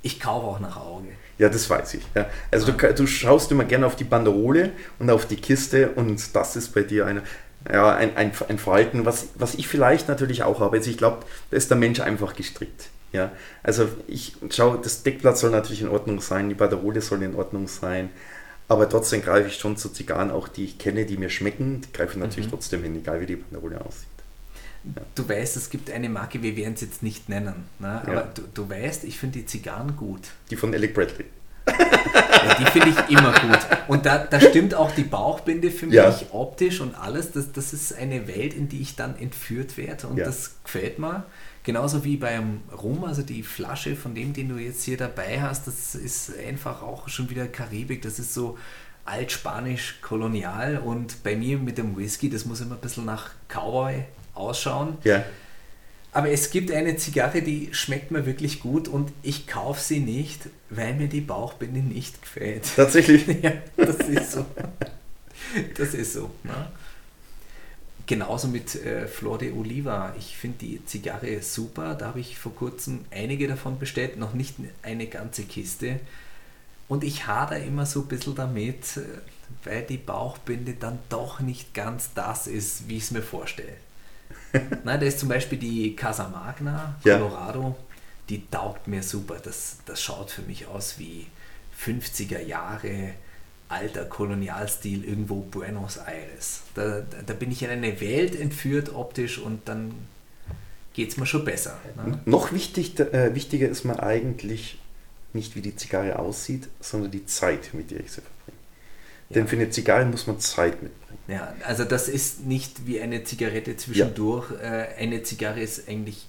Ich kaufe auch nach Auge. Ja, das weiß ich. Ja. Also. Du, du, schaust immer gerne auf die Banderole und auf die Kiste und das ist bei dir eine, ja, ein, ein, ein Verhalten, was, was ich vielleicht natürlich auch habe. Also ich glaube, da ist der Mensch einfach gestrickt. Ja, also ich schaue, das Deckblatt soll natürlich in Ordnung sein, die Banderole soll in Ordnung sein, aber trotzdem greife ich schon zu Zigarren, auch die ich kenne, die mir schmecken, die greife ich natürlich mhm. trotzdem hin, egal wie die Banderole aussieht. Du weißt, es gibt eine Marke, wir werden es jetzt nicht nennen, ne? aber ja. du, du weißt, ich finde die Zigarren gut. Die von Alec Bradley. Ja, die finde ich immer gut. Und da, da stimmt auch die Bauchbinde für mich ja. optisch und alles. Das, das ist eine Welt, in die ich dann entführt werde und ja. das gefällt mir. Genauso wie beim Rum, also die Flasche von dem, den du jetzt hier dabei hast, das ist einfach auch schon wieder Karibik, das ist so altspanisch kolonial und bei mir mit dem Whisky, das muss immer ein bisschen nach Cowboy ausschauen. Ja. Aber es gibt eine Zigarre, die schmeckt mir wirklich gut und ich kaufe sie nicht, weil mir die Bauchbinde nicht gefällt. Tatsächlich? ja, das ist so. Das ist so. Ne? Genauso mit äh, Flor de Oliva. Ich finde die Zigarre super. Da habe ich vor kurzem einige davon bestellt, noch nicht eine ganze Kiste. Und ich hader immer so ein bisschen damit, äh, weil die Bauchbinde dann doch nicht ganz das ist, wie ich es mir vorstelle. Nein, da ist zum Beispiel die Casa Magna, Colorado. Ja. Die taugt mir super. Das, das schaut für mich aus wie 50er Jahre alter Kolonialstil irgendwo Buenos Aires. Da, da, bin ich in eine Welt entführt optisch und dann geht es mir schon besser. Ne? Noch wichtig, äh, wichtiger ist mir eigentlich nicht, wie die Zigarre aussieht, sondern die Zeit, mit der ich sie verbringe. Ja. Denn für eine Zigarre muss man Zeit mitbringen. Ja, also das ist nicht wie eine Zigarette zwischendurch. Ja. Äh, eine Zigarre ist eigentlich,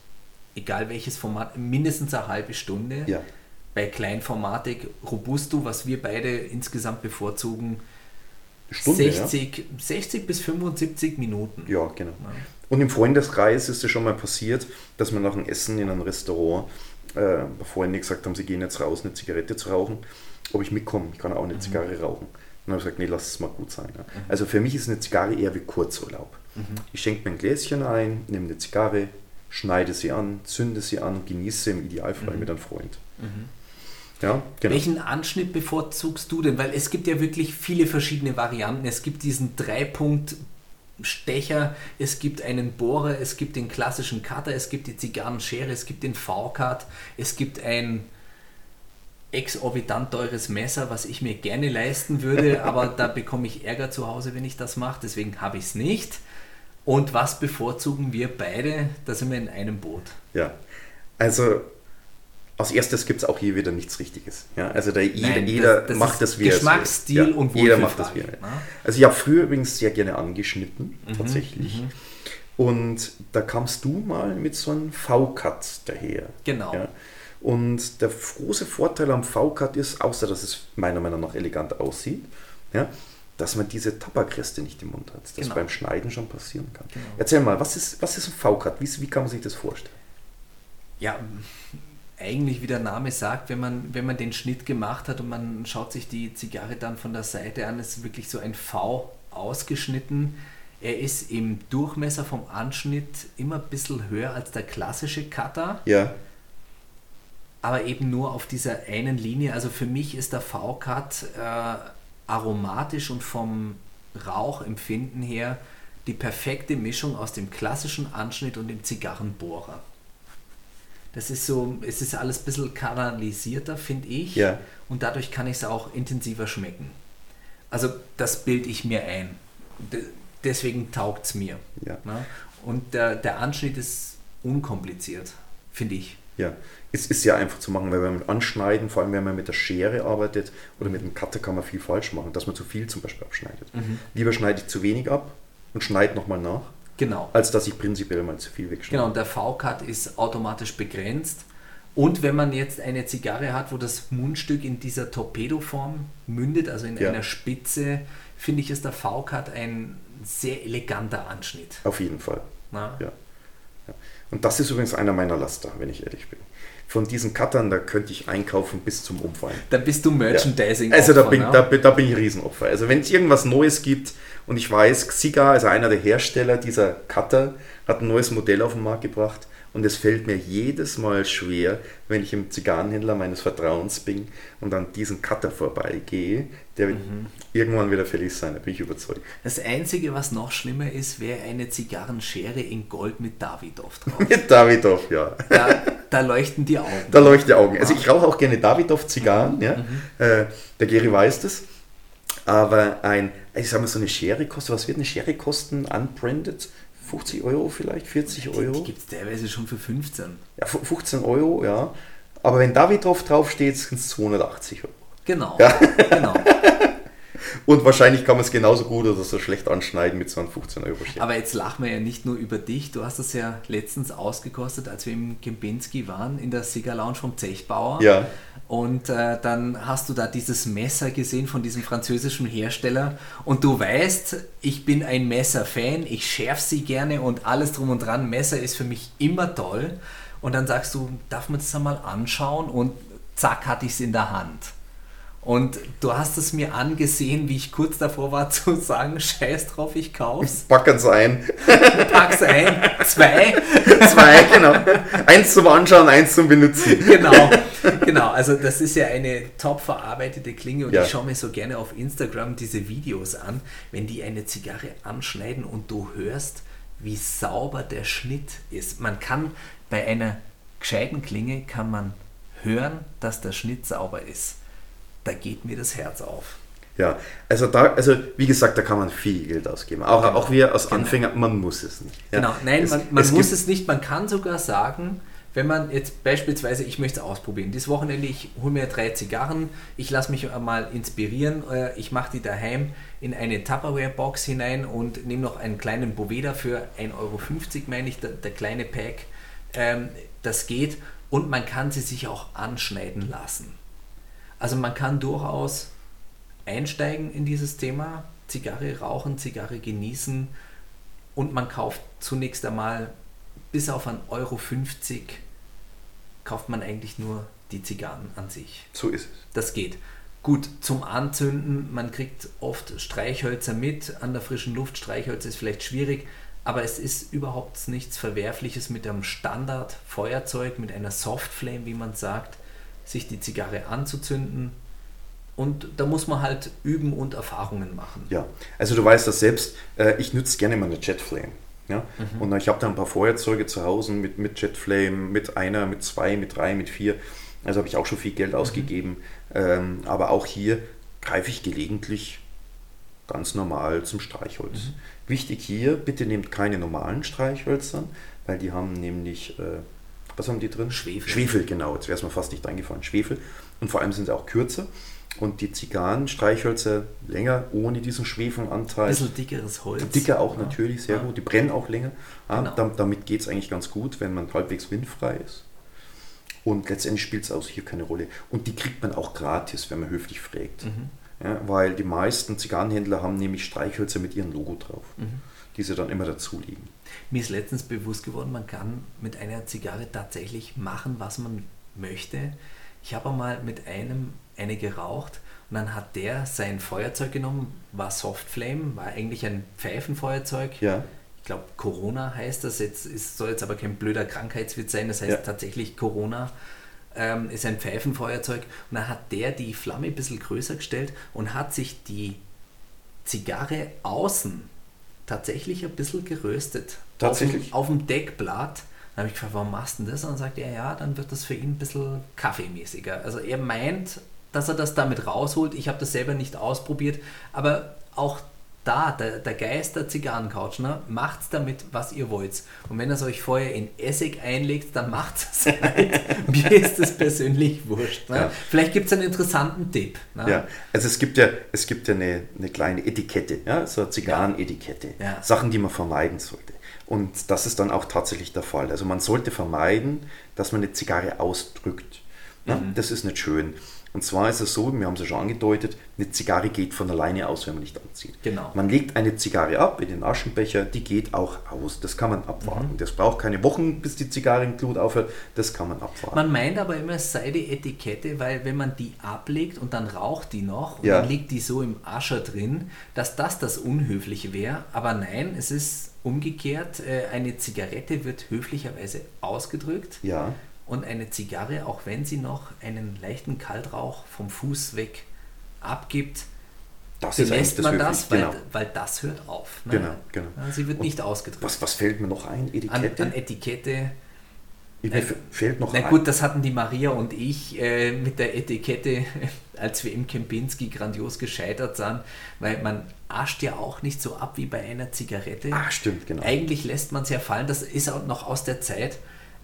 egal welches Format, mindestens eine halbe Stunde. Ja bei Kleinformatik Robusto, was wir beide insgesamt bevorzugen, Stunde, 60, ja. 60 bis 75 Minuten. Ja, genau. Ja. Und im Freundeskreis ist es schon mal passiert, dass man nach dem Essen in einem Restaurant, äh, Freunde gesagt haben, sie gehen jetzt raus, eine Zigarette zu rauchen, ob ich mitkomme, ich kann auch eine mhm. Zigarre rauchen. Dann habe ich gesagt, nee, lass es mal gut sein. Ja. Mhm. Also für mich ist eine Zigarre eher wie Kurzurlaub. Mhm. Ich schenke mir ein Gläschen ein, nehme eine Zigarre, schneide sie an, zünde sie an und genieße im Idealfall mhm. mit einem Freund. Mhm. Ja, genau. Welchen Anschnitt bevorzugst du denn? Weil es gibt ja wirklich viele verschiedene Varianten. Es gibt diesen Dreipunkt Stecher, es gibt einen Bohrer, es gibt den klassischen Cutter, es gibt die Zigarrenschere, es gibt den V-Cut, es gibt ein exorbitant teures Messer, was ich mir gerne leisten würde, aber da bekomme ich Ärger zu Hause, wenn ich das mache, deswegen habe ich es nicht. Und was bevorzugen wir beide? Da sind wir in einem Boot. Ja, also als erstes gibt es auch hier wieder nichts Richtiges. Ja, also da jeder, Nein, jeder das, das macht das wie Geschmacksstil ja, und Jeder macht das wie er. Also ich habe früher übrigens sehr gerne angeschnitten, mhm, tatsächlich. Mhm. Und da kamst du mal mit so einem V-Cut daher. Genau. Ja. Und der große Vorteil am V-Cut ist, außer dass es meiner Meinung nach elegant aussieht, ja, dass man diese Tabakreste nicht im Mund hat. Das Genau. beim Schneiden schon passieren kann. Genau. Erzähl mal, was ist, was ist ein V-Cut? Wie, wie kann man sich das vorstellen? Ja, eigentlich wie der Name sagt, wenn man, wenn man den Schnitt gemacht hat und man schaut sich die Zigarre dann von der Seite an, ist wirklich so ein V ausgeschnitten. Er ist im Durchmesser vom Anschnitt immer ein bisschen höher als der klassische Cutter, Ja, aber eben nur auf dieser einen Linie. Also für mich ist der V-Cut äh, aromatisch und vom Rauchempfinden her die perfekte Mischung aus dem klassischen Anschnitt und dem Zigarrenbohrer. Das ist so, es ist alles ein bisschen kanalisierter, finde ich. Ja. Und dadurch kann ich es auch intensiver schmecken. Also das bilde ich mir ein. De deswegen taugt es mir. Ja. Ne? Und der, der Anschnitt ist unkompliziert, finde ich. Ja. Es ist ja einfach zu machen, weil wenn man anschneiden, vor allem wenn man mit der Schere arbeitet oder mit dem Cutter, kann man viel falsch machen, dass man zu viel zum Beispiel abschneidet. Mhm. Lieber schneide ich zu wenig ab und schneide nochmal nach, Genau. als dass ich prinzipiell mal zu viel wegschneide. Genau, und der V-Cut ist automatisch begrenzt. Und wenn man jetzt eine Zigarre hat, wo das Mundstück in dieser Torpedoform mündet, also in Ja. einer Spitze, finde ich, ist der V-Cut ein sehr eleganter Anschnitt. Auf jeden Fall. Na? Ja. Ja. Und das ist übrigens einer meiner Laster, wenn ich ehrlich bin. Von diesen Cuttern, da könnte ich einkaufen bis zum Umfallen. Da bist du Merchandising. Also da bin, ne? da, da bin ich Riesenopfer. Also wenn es irgendwas Neues gibt und ich weiß, Xiga, also einer der Hersteller dieser Cutter, hat ein neues Modell auf den Markt gebracht und es fällt mir jedes Mal schwer, wenn ich im Zigarrenhändler meines Vertrauens bin und an diesen Cutter vorbeigehe, der wird Mhm. irgendwann wieder fällig sein, da bin ich überzeugt. Das Einzige, was noch schlimmer ist, wäre eine Zigarrenschere in Gold mit Davidoff drauf. Mit Davidoff, ja. Da, da leuchten die Augen. Da leuchten die Augen. Also ich rauche auch gerne Davidoff-Zigarren, ja. Mhm. Äh, der Geri weiß das. Aber ein, ich sag mal, so eine Schere kostet, was wird eine Schere kosten, unbranded? 50 Euro vielleicht, 40 Die, Euro? die gibt es teilweise schon für 15. Ja, fu- 15 Euro, ja. Aber wenn Davidoff draufsteht, sind es 280 Euro. Genau. genau. Und wahrscheinlich kann man es genauso gut oder so schlecht anschneiden mit so einem 15 Euro Schere. Aber jetzt lachen wir ja nicht nur über dich. Du hast das ja letztens ausgekostet, als wir im Kempinski waren, in der Cigar Lounge vom Zechbauer. Ja. Und äh, dann hast du da dieses Messer gesehen von diesem französischen Hersteller. Und du weißt, ich bin ein Messer-Fan, ich schärfe sie gerne und alles drum und dran. Messer ist für mich immer toll. Und dann sagst du, darf man das einmal anschauen? Und zack, hatte ich es in der Hand. Und du hast es mir angesehen, wie ich kurz davor war zu sagen, scheiß drauf, ich kauf's. Packen Sie ein. Pack's ein, zwei. Zwei, genau. Eins zum Anschauen, eins zum Benutzen. genau, genau. Also das ist ja eine top verarbeitete Klinge und Ja. ich schaue mir so gerne auf Instagram diese Videos an, wenn die eine Zigarre anschneiden und du hörst, wie sauber der Schnitt ist. Man kann bei einer gescheiten Klinge kann man hören, dass der Schnitt sauber ist. Da geht mir das Herz auf. Ja, also da, also wie gesagt, da kann man viel Geld ausgeben. Auch, Genau. auch wir als Genau. Anfänger, man muss es nicht. Ja. Genau, nein, Es- man, man es muss es nicht. Man kann sogar sagen, wenn man jetzt beispielsweise, ich möchte es ausprobieren, dieses Wochenende, ich hole mir drei Zigarren, ich lasse mich mal inspirieren, äh, ich mache die daheim in eine Tupperware-Box hinein und nehme noch einen kleinen Boveda für 1,50 Euro, meine ich, der, der kleine Pack. Ähm, das geht und man kann sie sich auch anschneiden lassen. Also man kann durchaus einsteigen in dieses Thema, Zigarre rauchen, Zigarre genießen und man kauft zunächst einmal bis auf 1,50 Euro kauft man eigentlich nur die Zigarren an sich. So ist es. Das geht. Gut, zum Anzünden, man kriegt oft Streichhölzer mit, an der frischen Luft, Streichhölzer ist vielleicht schwierig, aber es ist überhaupt nichts Verwerfliches mit einem Standard-Feuerzeug, mit einer Softflame, wie man sagt, sich die Zigarre anzuzünden. Und da muss man halt üben und Erfahrungen machen. Ja, also du weißt das selbst, äh, ich nutze gerne meine Jetflame. Ja? Mhm. Und ich habe da ein paar Feuerzeuge zu Hause mit, mit Jetflame, mit einer, mit zwei, mit drei, mit vier. Also habe ich auch schon viel Mhm. Geld ausgegeben. Ähm, aber auch hier greife ich gelegentlich ganz normal zum Streichholz. Mhm. Wichtig hier, bitte nehmt keine normalen Streichhölzern, weil die haben nämlich, äh, was haben die drin? Schwefel. Schwefel, genau, jetzt wäre es mir fast nicht eingefallen. Schwefel. Und vor allem sind sie auch kürzer. Und die Zigarren, Streichhölzer länger, ohne diesen Ein Schwefelanteil. bisschen dickeres Holz. Dicker auch Ja. natürlich, sehr Ja. gut. Die brennen auch länger. Ja, Genau. dam- damit geht es eigentlich ganz gut, wenn man halbwegs windfrei ist. Und letztendlich spielt es auch hier keine Rolle. Und die kriegt man auch gratis, wenn man höflich fragt. Mhm. Weil die meisten Zigarrenhändler haben nämlich Streichhölzer mit ihrem Logo drauf, Mhm. die sie dann immer dazulegen. Mir ist letztens bewusst geworden, man kann mit einer Zigarre tatsächlich machen, was man möchte. Ich habe mal mit einem eine geraucht und dann hat der sein Feuerzeug genommen, war Soft Flame, war eigentlich ein Pfeifenfeuerzeug. Ja, Ich glaube, Corona heißt das. Jetzt ist, soll jetzt aber kein blöder Krankheitswitz sein. Das heißt Ja. tatsächlich Corona ähm, ist ein Pfeifenfeuerzeug. Und dann hat der die Flamme ein bisschen größer gestellt und hat sich die Zigarre außen tatsächlich ein bisschen geröstet. Tatsächlich? Auf dem, auf dem Deckblatt. Dann habe ich gefragt, warum machst du denn das? Und dann sagt er, ja, dann wird das für ihn ein bisschen kaffeemäßiger. Also er meint, dass er das damit rausholt. Ich habe das selber nicht ausprobiert, aber auch da, der, der Geist der Zigarrencouch, ne, macht damit, was ihr wollt. Und wenn es euch vorher in Essig einlegt, dann macht es halt. Mir ist das persönlich wurscht. Ne? Ja. Vielleicht gibt es einen interessanten Tipp. Ne? ja. Also es gibt ja, es gibt ja eine, eine kleine Etikette, ja, so eine Zigarrenetikette. Ja. Sachen, die man vermeiden sollte. Und das ist dann auch tatsächlich der Fall. Also man sollte vermeiden, dass man eine Zigarre ausdrückt. Ja, Mhm. Das ist nicht schön. Und zwar ist es so, wir haben es ja schon angedeutet, eine Zigarre geht von alleine aus, wenn man nicht anzieht. Genau. Man legt eine Zigarre ab in den Aschenbecher, die geht auch aus. Das kann man abwarten. Das braucht keine Wochen, bis die Zigarrenglut aufhört. Das kann man abwarten. Man meint aber immer, es sei die Etikette, weil wenn man die ablegt und dann raucht die noch und Ja. dann liegt die so im Ascher drin, dass das das Unhöfliche wäre. Aber nein, es ist umgekehrt. Äh, Eine Zigarette wird höflicherweise ausgedrückt ja, und eine Zigarre, auch wenn sie noch einen leichten Kaltrauch vom Fuß weg abgibt, das belässt man das, weil, Genau. weil das hört auf. ne? Genau, genau. Sie wird Und nicht ausgedrückt. Was, was fällt mir noch ein? An, Etikette? an Etikette. Ich- mir f- fällt noch Na ein. gut, das hatten die Maria und ich äh, mit der Etikette, als wir im Kempinski grandios gescheitert sind, weil man ascht ja auch nicht so ab wie bei einer Zigarette. Ah, stimmt, genau. Eigentlich lässt man es ja fallen. Das ist auch noch aus der Zeit,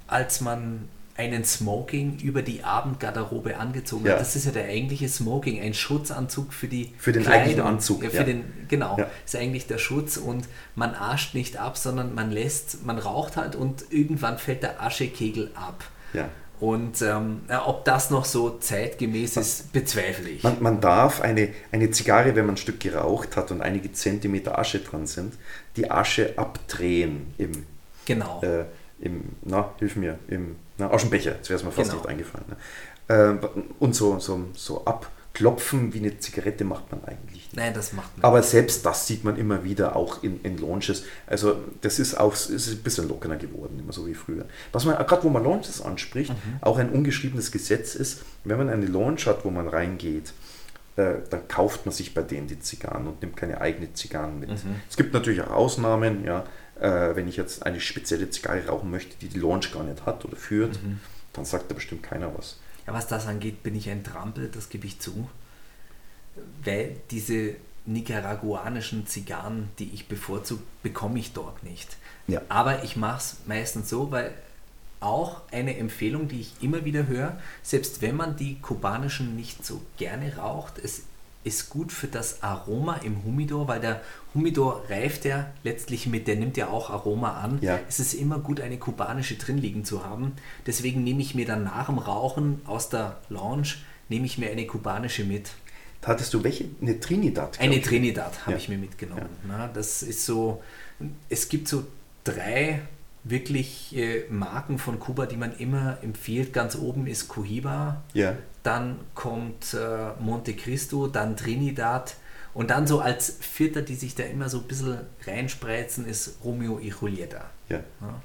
als man einen Smoking über die Abendgarderobe angezogen Ja. hat. Das ist ja der eigentliche Smoking, ein Schutzanzug für die Für den Kleidung. eigentlichen Anzug, Ja, für ja. den, genau, Ja. ist eigentlich der Schutz und man ascht nicht ab, sondern man lässt, man raucht halt und irgendwann fällt der Aschekegel ab. Ja. Und ähm, ob das noch so zeitgemäß ist, bezweifle ich. Man, man darf eine, eine Zigarre, wenn man ein Stück geraucht hat und einige Zentimeter Asche dran sind, die Asche abdrehen im, genau. äh, im na, hilf mir, im na, Aschenbecher, jetzt wäre es mir fast Genau. nicht eingefallen. Ne? Äh, und so, so, so abklopfen wie eine Zigarette macht man eigentlich nicht. Nein, das macht man. Aber selbst das sieht man immer wieder auch in, in Launches. Also das ist auch ist ein bisschen lockerer geworden, immer so wie früher. Was man, gerade wo man Launches anspricht, auch ein ungeschriebenes Gesetz ist, wenn man eine Launch hat, wo man reingeht, äh, dann kauft man sich bei denen die Zigarren und nimmt keine eigene Zigarren mit. Es gibt natürlich auch Ausnahmen, ja, äh, wenn ich jetzt eine spezielle Zigarre rauchen möchte, die die Launch gar nicht hat oder führt, dann sagt da bestimmt keiner was. Ja, was das angeht, bin ich ein Trampel, das gebe ich zu. Weil diese nicaraguanischen Zigarren, die ich bevorzuge, bekomme ich dort nicht. Ja. Aber ich mache es meistens so, weil auch eine Empfehlung, die ich immer wieder höre, selbst wenn man die kubanischen nicht so gerne raucht, es ist gut für das Aroma im Humidor, weil der Humidor reift ja letztlich mit, der nimmt ja auch Aroma an. Ja. Es ist immer gut, eine kubanische drin liegen zu haben. Deswegen nehme ich mir dann nach dem Rauchen aus der Lounge, nehme ich mir eine kubanische mit. Da hattest du welche? Eine Trinidad? Eine ich. Trinidad habe Ja. ich mir mitgenommen. Na, das ist so, es gibt so drei wirklich äh, Marken von Kuba, die man immer empfiehlt. Ganz oben ist Cohiba, Ja. dann kommt äh, Monte Cristo, dann Trinidad und dann so als Vierter, die sich da immer so ein bisschen reinspreizen, ist Romeo y Julieta. ja. Ja.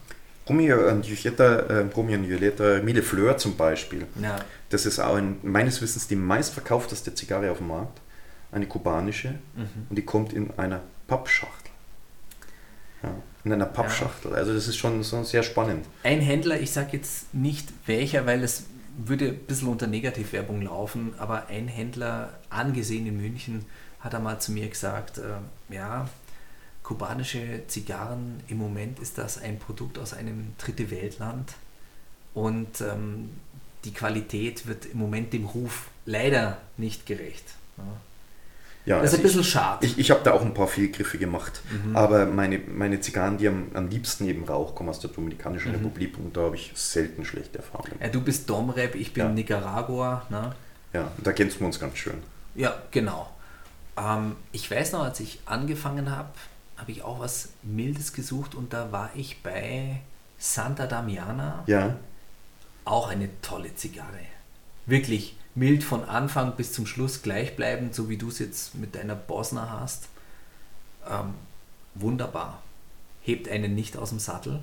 Romeo und Julieta, äh, Romeo und Julieta, Mille Fleur zum Beispiel. Ja. Das ist auch ein, meines Wissens die meistverkaufteste Zigarre auf dem Markt. Eine kubanische. Mhm. Und die kommt in einer Pappschachtel. Ja, in einer Pappschachtel. Also das ist schon so sehr spannend. Ein Händler, ich sage jetzt nicht welcher, weil es würde ein bisschen unter Negativwerbung laufen, aber ein Händler, angesehen in München, hat einmal zu mir gesagt, äh, ja, kubanische Zigarren, im Moment ist das ein Produkt aus einem dritte Weltland und ähm, die Qualität wird im Moment dem Ruf leider nicht gerecht. Ja. Ja, Das ist also ein bisschen ich, schade. Ich, ich habe da auch ein paar Fehlgriffe gemacht. Mhm. Aber meine, meine Zigarren, die am, am liebsten eben Rauch, kommen aus der Dominikanischen Mhm. Republik und da habe ich selten schlechte Erfahrungen. Ja, du bist Domrep, ich bin Ja. Nicaragua. Ne? Ja, da kennst du uns ganz schön. Ja, genau. Ähm, ich weiß noch, als ich angefangen habe, habe ich auch was Mildes gesucht und da war ich bei Santa Damiana. Ja, Auch eine tolle Zigarre. Wirklich mild von Anfang bis zum Schluss gleichbleibend, so wie du es jetzt mit deiner Bosner hast. Ähm, wunderbar. Hebt einen nicht aus dem Sattel.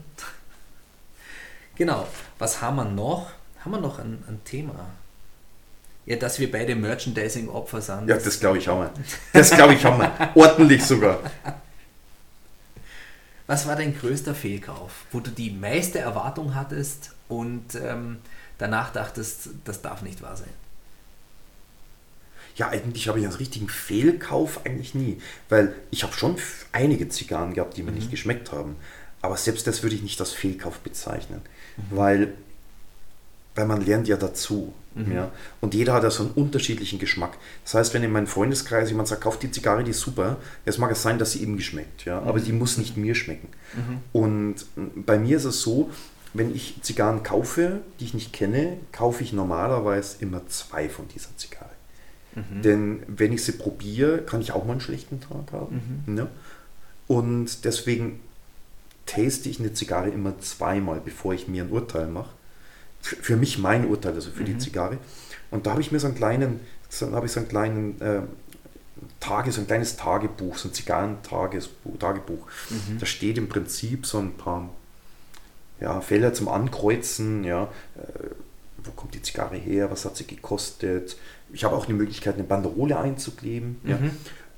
genau. Was haben wir noch? Haben wir noch ein, ein Thema? Ja, dass wir beide Merchandising-Opfer sind. ja das glaube ich auch mal. Das glaube ich auch mal. Ordentlich sogar. Was war dein größter Fehlkauf, wo du die meiste Erwartung hattest und ähm, danach dachtest, das darf nicht wahr sein? Ja, eigentlich habe ich einen richtigen Fehlkauf eigentlich nie. Weil ich habe schon einige Zigarren gehabt, die mir nicht geschmeckt haben. Aber selbst das würde ich nicht als Fehlkauf bezeichnen. Weil, weil man lernt ja dazu. Ja? Und jeder hat ja so einen unterschiedlichen Geschmack. Das heißt, wenn in meinem Freundeskreis jemand sagt, kauf die Zigarre, die ist super, jetzt mag es sein, dass sie ihm geschmeckt. Ja? Aber die muss nicht mir schmecken. Und mm, bei mir ist es so, wenn ich Zigarren kaufe, die ich nicht kenne, kaufe ich normalerweise immer zwei von dieser Zigarre. Denn wenn ich sie probiere, kann ich auch mal einen schlechten Tag haben. Ne? Und deswegen taste ich eine Zigarre immer zweimal, bevor ich mir ein Urteil mache. Für, mich mein Urteil, also für die Zigarre. Und da habe ich mir so einen kleinen, so, habe ich so einen kleinen äh, Tage, so ein kleines Tagebuch, so ein Zigarrentagebuch. Tagebuch. Da steht im Prinzip so ein paar ja, Felder zum Ankreuzen, ja, äh, wo kommt die Zigarre her, was hat sie gekostet. Ich habe auch die Möglichkeit, eine Banderole einzukleben. Ja.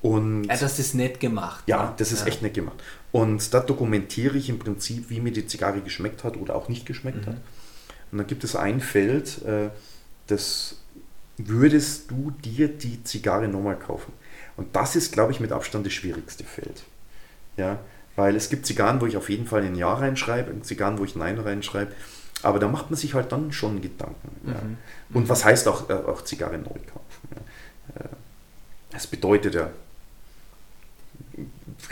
Und Ja, das ist nett gemacht. ja, ne? das ist echt nett gemacht. Und da dokumentiere ich im Prinzip, wie mir die Zigarre geschmeckt hat oder auch nicht geschmeckt hat. Und dann gibt es ein Feld, äh, das würdest du dir die Zigarre nochmal kaufen. Und das ist, glaube ich, mit Abstand das schwierigste Feld. Ja, weil es gibt Zigarren, wo ich auf jeden Fall ein Ja reinschreibe, und Zigarren, wo ich Nein reinschreibe. Aber da macht man sich halt dann schon Gedanken. Ja. Und was heißt auch, äh, auch Zigarre neu kaufen? Ja. Äh, Das bedeutet ja,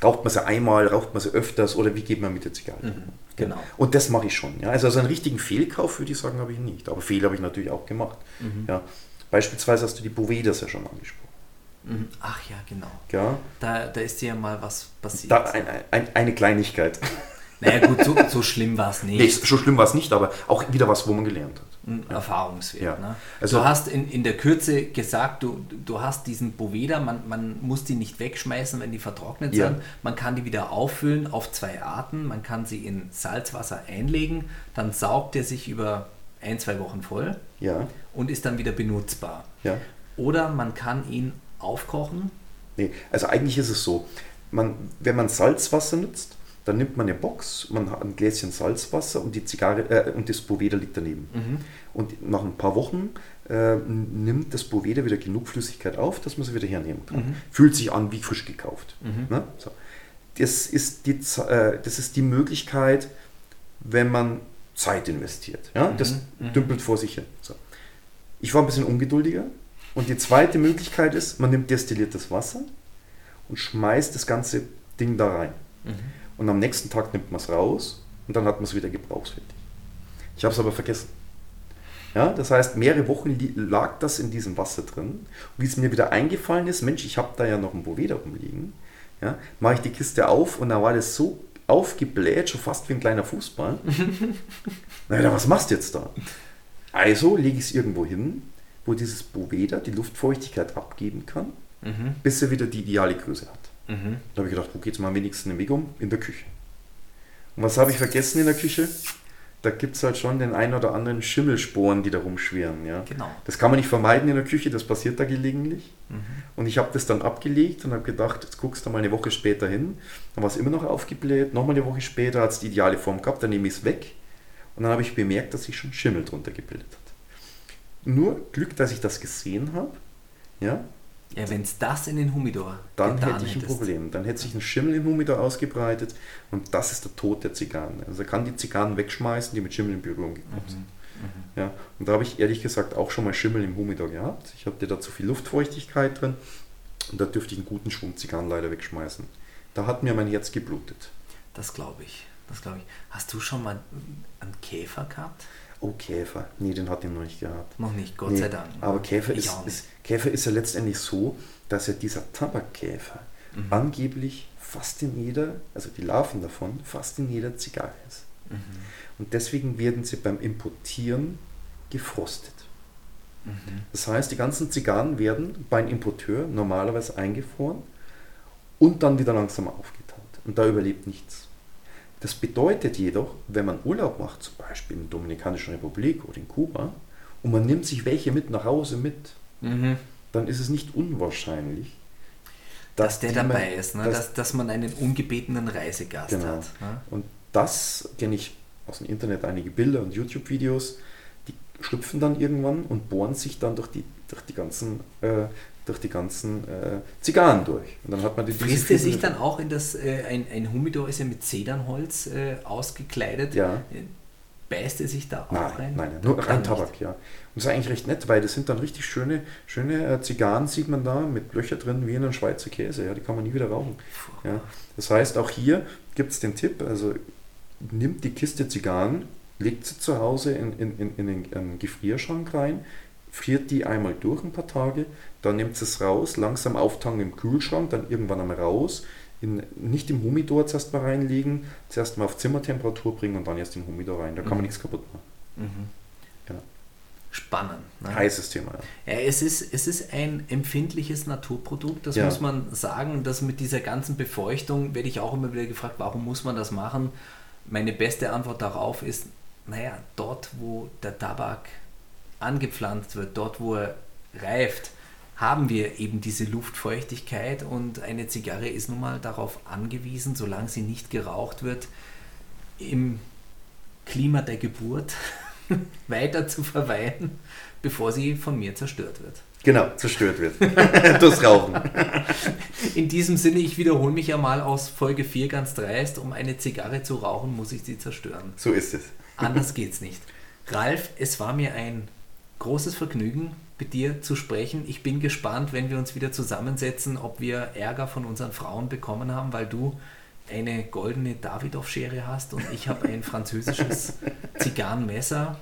raucht man sie einmal, raucht man sie öfters oder wie geht man mit der Zigarre? um? Genau. Und das mache ich schon. Ja. Also, also einen richtigen Fehlkauf würde ich sagen, habe ich nicht. Aber Fehler habe ich natürlich auch gemacht. Mhm. Ja. Beispielsweise hast du die Bovedas ja schon angesprochen. Mhm. Ach ja, genau. Ja. Da, da ist dir ja mal was passiert. Da, ein, ein, eine Kleinigkeit. Naja gut, so, so schlimm war es nicht. Nee, so schlimm war es nicht, aber auch wieder was, wo man gelernt hat. Erfahrungswert. Ja. Ne? Also- du hast in, in der Kürze gesagt, du, du hast diesen Boveda, man, man muss die nicht wegschmeißen, wenn die vertrocknet Ja. sind. Man kann die wieder auffüllen auf zwei Arten. Man kann sie in Salzwasser einlegen, dann saugt er sich über ein, zwei Wochen voll Ja, und ist dann wieder benutzbar. ja. Oder man kann ihn aufkochen. Nee, also eigentlich ist es so, man, wenn man Salzwasser nutzt, dann nimmt man eine Box, man hat ein Gläschen Salzwasser und die Zigarre äh, und das Boveda liegt daneben. Und nach ein paar Wochen äh, nimmt das Boveda wieder genug Flüssigkeit auf, dass man sie wieder hernehmen kann. Fühlt sich an wie frisch gekauft. Ne? So. Das, ist die, äh, das ist die Möglichkeit, wenn man Zeit investiert. Ja? Das dümpelt vor sich hin. So. Ich war ein bisschen ungeduldiger. Und die zweite Möglichkeit ist, man nimmt destilliertes Wasser und schmeißt das ganze Ding da rein. Und am nächsten Tag nimmt man es raus und dann hat man es wieder gebrauchsfertig. Ich habe es aber vergessen. Ja, das heißt, mehrere Wochen lag das in diesem Wasser drin. Und wie es mir wieder eingefallen ist, Mensch, ich habe da ja noch ein Boveda rumliegen, ja, mache ich die Kiste auf und da war das so aufgebläht, schon fast wie ein kleiner Fußball. Na ja, was machst du jetzt da? Also lege ich es irgendwo hin, wo dieses Boveda die Luftfeuchtigkeit abgeben kann, bis er wieder die ideale Größe hat. Da habe ich gedacht, wo geht es mal am wenigsten im Weg um? In der Küche. Und was habe ich vergessen in der Küche? Da gibt es halt schon den ein oder anderen Schimmelsporen, die da rumschwirren. Ja? Genau. Das kann man nicht vermeiden in der Küche, das passiert da gelegentlich. Und ich habe das dann abgelegt und habe gedacht, jetzt guckst du mal eine Woche später hin. Dann war es immer noch aufgebläht. Nochmal eine Woche später hat es die ideale Form gehabt, dann nehme ich es weg. Und dann habe ich bemerkt, dass sich schon Schimmel drunter gebildet hat. Nur Glück, dass ich das gesehen habe. Ja, Ja, wenn es das in den Humidor dann hätte ich ein hättest. Problem. Dann hätte sich ein Schimmel im Humidor ausgebreitet und das ist der Tod der Zigarren. Also er kann die Zigarren wegschmeißen, die mit Schimmel in Berührung gekommen sind. Ja. Und da habe ich ehrlich gesagt auch schon mal Schimmel im Humidor gehabt. Ich hatte da zu viel Luftfeuchtigkeit drin und da dürfte ich einen guten Schwung Zigarren leider wegschmeißen. Da hat mir mein Herz geblutet. Das glaube ich. Das glaube ich. Hast du schon mal einen Käfer gehabt? Oh, Käfer. Nee, den hat ich noch nicht gehabt. Noch nicht, Gott Nee, sei Dank. Aber Käfer ist, ist, Käfer ist ja letztendlich so, dass ja dieser Tabakkäfer Mhm. angeblich fast in jeder, also die Larven davon, fast in jeder Zigarre ist. Mhm. Und deswegen werden sie beim Importieren gefrostet. Das heißt, die ganzen Zigarren werden beim Importeur normalerweise eingefroren und dann wieder langsam aufgetaut. Und da überlebt nichts. Das bedeutet jedoch, wenn man Urlaub macht, zum Beispiel in der Dominikanischen Republik oder in Kuba, und man nimmt sich welche mit nach Hause mit, Mhm. dann ist es nicht unwahrscheinlich, Dass der die dabei man- ist, ne? dass- dass, dass man einen ungebetenen Reisegast Genau. hat. Ne? Und das kenne ich aus dem Internet einige Bilder und YouTube-Videos, die schlüpfen dann irgendwann und bohren sich dann durch die, durch die ganzen, äh, durch die ganzen äh, Zigarren durch. Und dann hat man die Frisst er sich dann auch in das, äh, ein, ein Humidor ist ja mit Zedernholz äh, ausgekleidet. Ja. Äh, Beißt er sich da auch Nein, rein? nein, nein, nur rein Tabak, nicht. ja. Und das ist eigentlich recht nett, weil das sind dann richtig schöne, schöne äh, Zigarren, sieht man da, mit Löcher drin, wie in einem Schweizer Käse. Ja, die kann man nie wieder rauchen. Ja. Das heißt, auch hier gibt es den Tipp, also nimmt die Kiste Zigarren, legt sie zu Hause in, in, in, in den ähm, Gefrierschrank rein, friert die einmal durch ein paar Tage, dann nimmt sie es raus, langsam auftanken im Kühlschrank, dann irgendwann einmal raus, in, nicht im Humidor zuerst mal reinlegen, zuerst mal auf Zimmertemperatur bringen und dann erst in Humidor rein. Da kann man Mhm. nichts kaputt machen. Mhm. Ja. Spannend. Ne? Heißes Thema. Ja. Ja, es ist, es ist ein empfindliches Naturprodukt, das Ja. muss man sagen. Das mit dieser ganzen Befeuchtung werde ich auch immer wieder gefragt, warum muss man das machen? Meine beste Antwort darauf ist, naja, dort, wo der Tabak angepflanzt wird, dort, wo er reift, haben wir eben diese Luftfeuchtigkeit und eine Zigarre ist nun mal darauf angewiesen, solange sie nicht geraucht wird, im Klima der Geburt weiter zu verweilen, bevor sie von mir zerstört wird. Genau, zerstört wird. Durchs Rauchen. In diesem Sinne, ich wiederhole mich ja mal aus Folge 4 ganz dreist, um eine Zigarre zu rauchen, muss ich sie zerstören. So ist es. Anders geht's nicht. Ralf, es war mir ein großes Vergnügen, mit dir zu sprechen. Ich bin gespannt, wenn wir uns wieder zusammensetzen, ob wir Ärger von unseren Frauen bekommen haben, weil du eine goldene Davidoff-Schere hast und ich habe ein französisches Zigarrenmesser.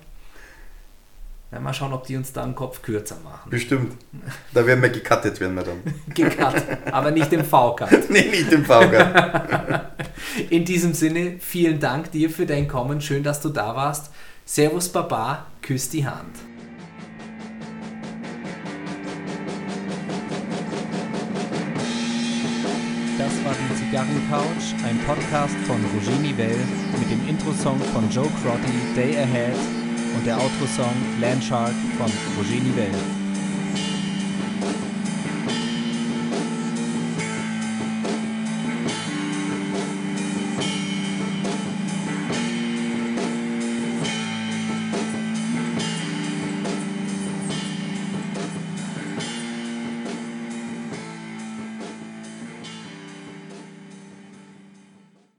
Ja, mal schauen, ob die uns da den Kopf kürzer machen. Bestimmt. Da werden wir gecuttet, werden wir dann. Gecut, aber nicht im V-Cut. nee, nicht im VK. In diesem Sinne, vielen Dank dir für dein Kommen. Schön, dass du da warst. Servus Baba, küss die Hand. Podcast von Roger Nivelle mit dem Intro-Song von Joe Crotty, Day Ahead und der Outro-Song Landshark von Roger Nivelle.